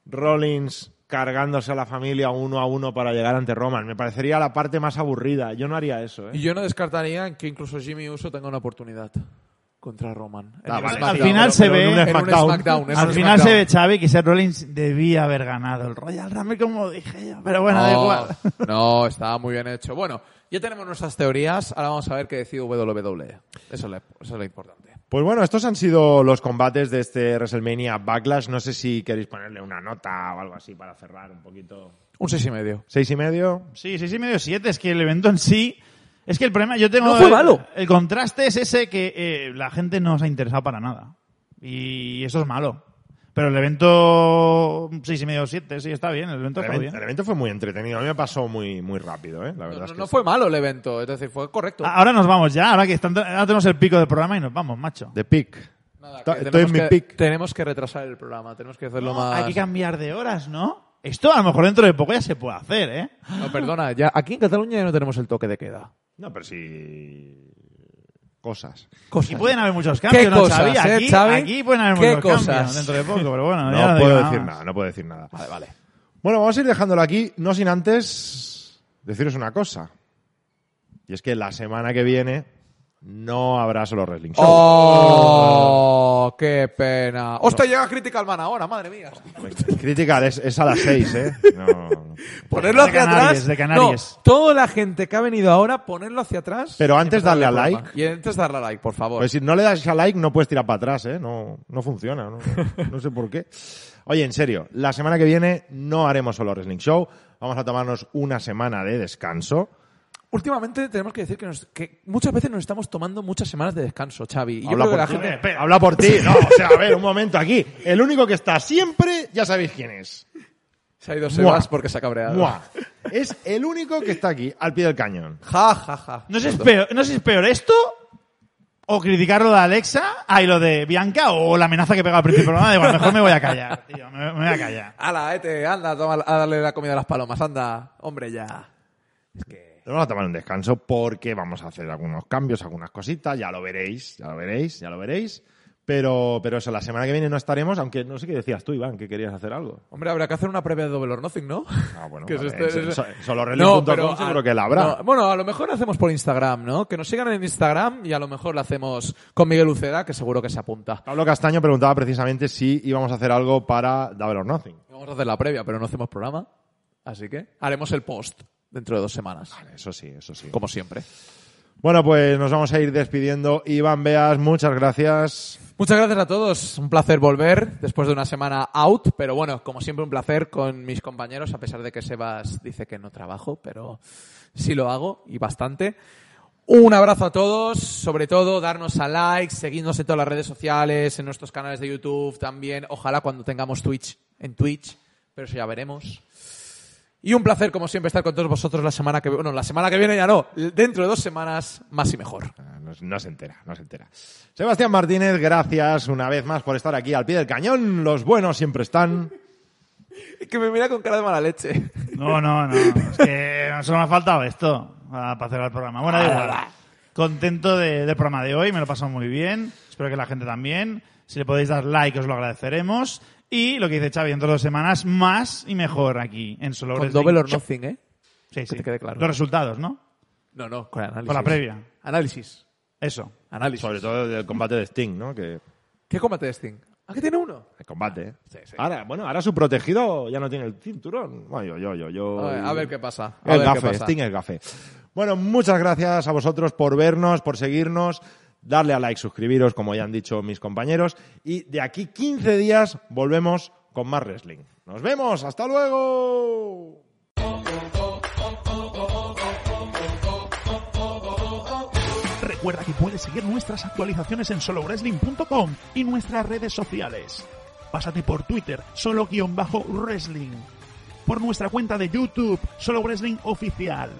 Rollins cargándose a la familia uno a uno para llegar ante Roman. Me parecería la parte más aburrida. Yo no haría eso, Y ¿eh? yo no descartaría que incluso Jimmy Uso tenga una oportunidad contra Roman. Ah, vale. Al final se ve- un En un SmackDown. SmackDown, en Al final se ve, Xavi, que Seth Rollins debía haber ganado el Royal Rumble, como dije yo. Pero bueno, da igual. [laughs] no, estaba muy bien hecho. Bueno, ya tenemos nuestras teorías. Ahora vamos a ver qué decide WWE. Eso es, lo- eso es lo importante. Pues bueno, estos han sido los combates de este WrestleMania Backlash. No sé si queréis ponerle una nota o algo así para cerrar un poquito. Un seis y medio. ¿Seis y medio? Sí, sí, sí, medio siete. Es que el evento en sí. Es que el problema, yo tengo. No fue el- malo. El, contraste es ese que eh, la gente no se ha interesado para nada. Y eso es malo. Pero el evento seis y medio, siete, sí, está bien. El evento El, está event- bien. el evento fue muy entretenido. A mí me pasó muy, muy rápido, ¿eh? La verdad No, es no- que no sí. fue malo el evento, es decir, fue correcto. Ahora nos vamos ya. Ahora que están, ahora tenemos el pico del programa y nos vamos, macho. The Pick. Nada, Está- que estoy en tenemos mi que- pick. Tenemos que retrasar el programa, tenemos que hacerlo No, más... Hay que cambiar de horas, ¿no? Esto a lo mejor dentro de poco ya se puede hacer, ¿eh? No, perdona, ya aquí en Cataluña ya no tenemos el toque de queda. No, pero sí. Cosas. Y pueden haber muchos cambios, ¿Qué ¿no, cosas, Xavi? eh, Aquí, Xavi? aquí pueden haber ¿Qué muchos cosas? cambios dentro de poco, pero bueno, No, ya no puedo digo decir nada, no puedo decir nada. Vale, vale. Bueno, vamos a ir dejándolo aquí, no sin antes deciros una cosa. Y es que la semana que viene no habrá solo Wrestling Show. ¡Oh! ¡Qué pena! ¡Hostia, llega Critical Man ahora, madre mía! [laughs] Critical, es, es a las 6, ¿eh? No, no. Ponerlo De hacia Canarias, atrás. de Canarias. No, toda la gente que ha venido ahora, ponerlo hacia atrás. Pero antes darle a like. Y antes darle a like, por favor. Pues si no le das a like, no puedes tirar para atrás, ¿eh? No, no funciona, ¿no? [laughs] No sé por qué. Oye, en serio, la semana que viene no haremos solo Wrestling Show. Vamos a tomarnos una semana de descanso. Últimamente tenemos que decir que, nos- que muchas veces nos estamos tomando muchas semanas de descanso, Xavi. Y yo Habla creo que la por ti. gente... Habla por ti. No, o sea, a ver, un momento aquí. El único que está siempre, ya sabéis quién es. Se ha ido Mua. Sebas porque se ha cabreado. Mua. Es el único que está aquí, al pie del cañón. Ja, ja, ja. No sé, si es peor, no sé si es peor esto o criticar lo de Alexa ah, y lo de Bianca o la amenaza que pega al principio del programa. Digo, mejor me voy a callar, tío. Me, me voy a callar. Ala, ete, anda a, tomar- a darle la comida a las palomas, anda. Hombre, ya. Es que... Vamos a tomar un descanso porque vamos a hacer algunos cambios, algunas cositas, ya lo veréis, ya lo veréis, ya lo veréis. Pero, pero eso, la semana que viene no estaremos, aunque no sé qué decías tú, Iván, que querías hacer algo. Hombre, habrá que hacer una previa de Double or Nothing, ¿no? Ah, bueno, [laughs] Que es vale, este- so- so- solo No, reloj.com pero seguro a- que la habrá. no, bueno, a lo mejor hacemos por Instagram, ¿no? Que nos sigan en Instagram y a lo mejor la hacemos con Miguel Uceda, que seguro que se apunta. Pablo Castaño preguntaba precisamente si íbamos a hacer algo para Double or Nothing. Vamos a hacer la previa, pero no hacemos programa. Así que haremos el post dentro de dos semanas. Eso sí, eso sí. Como siempre. Bueno, pues nos vamos a ir despidiendo. Iván Beas, muchas gracias. Muchas gracias a todos. Un placer volver después de una semana out. Pero bueno, como siempre, un placer con mis compañeros, a pesar de que Sebas dice que no trabajo, pero sí lo hago y bastante. Un abrazo a todos, sobre todo darnos a like, seguidnos en todas las redes sociales, en nuestros canales de YouTube también. Ojalá cuando tengamos Twitch en Twitch, pero eso ya veremos. Y un placer, como siempre, estar con todos vosotros la semana que bueno, la semana que viene ya no, dentro de dos semanas más y mejor. Ah, No, no se entera, no se entera. Sebastián Martínez, gracias una vez más por estar aquí al pie del cañón. Los buenos siempre están. [laughs] Que me mira con cara de mala leche. No, no, no. Es que solo me ha faltado esto para para cerrar el programa. Bueno, da igual. Contento de- del programa de hoy, me lo he pasado muy bien. Espero que la gente también. Si le podéis dar like, os lo agradeceremos. Y lo que dice Xavi, dentro de dos semanas, más y mejor aquí en Solo Con Double or. Nothing, ¿eh? Sí, sí. te quede claro. Los resultados, ¿no? No, no, con análisis. Con la previa. Análisis. Eso. Análisis. Sobre todo del combate de Sting, ¿no? Que ¿Qué combate de Sting? ¿Ah, que tiene uno? el combate. ¿eh? Sí, sí. Ahora, bueno, ahora su protegido ya no tiene el cinturón. Bueno, yo, yo, yo, yo. A ver, a ver qué pasa. A El ver qué gafe, pasa. Sting es gafe. Bueno, muchas gracias a vosotros por vernos, por seguirnos. Darle a like, suscribiros, como ya han dicho mis compañeros. Y de aquí 15 días volvemos con más wrestling. Nos vemos, hasta luego. Recuerda que puedes seguir nuestras actualizaciones en solowrestling.com y nuestras redes sociales. Pásate por Twitter, solo-wrestling. Por nuestra cuenta de YouTube, Solo Wrestling Oficial.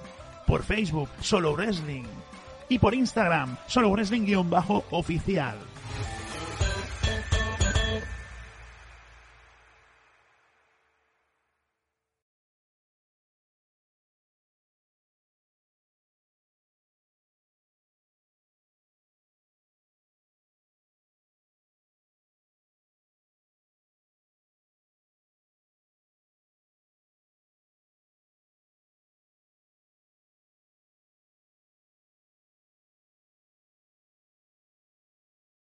Por Facebook, Solo Wrestling. Y por Instagram, Solo Wrestling-oficial.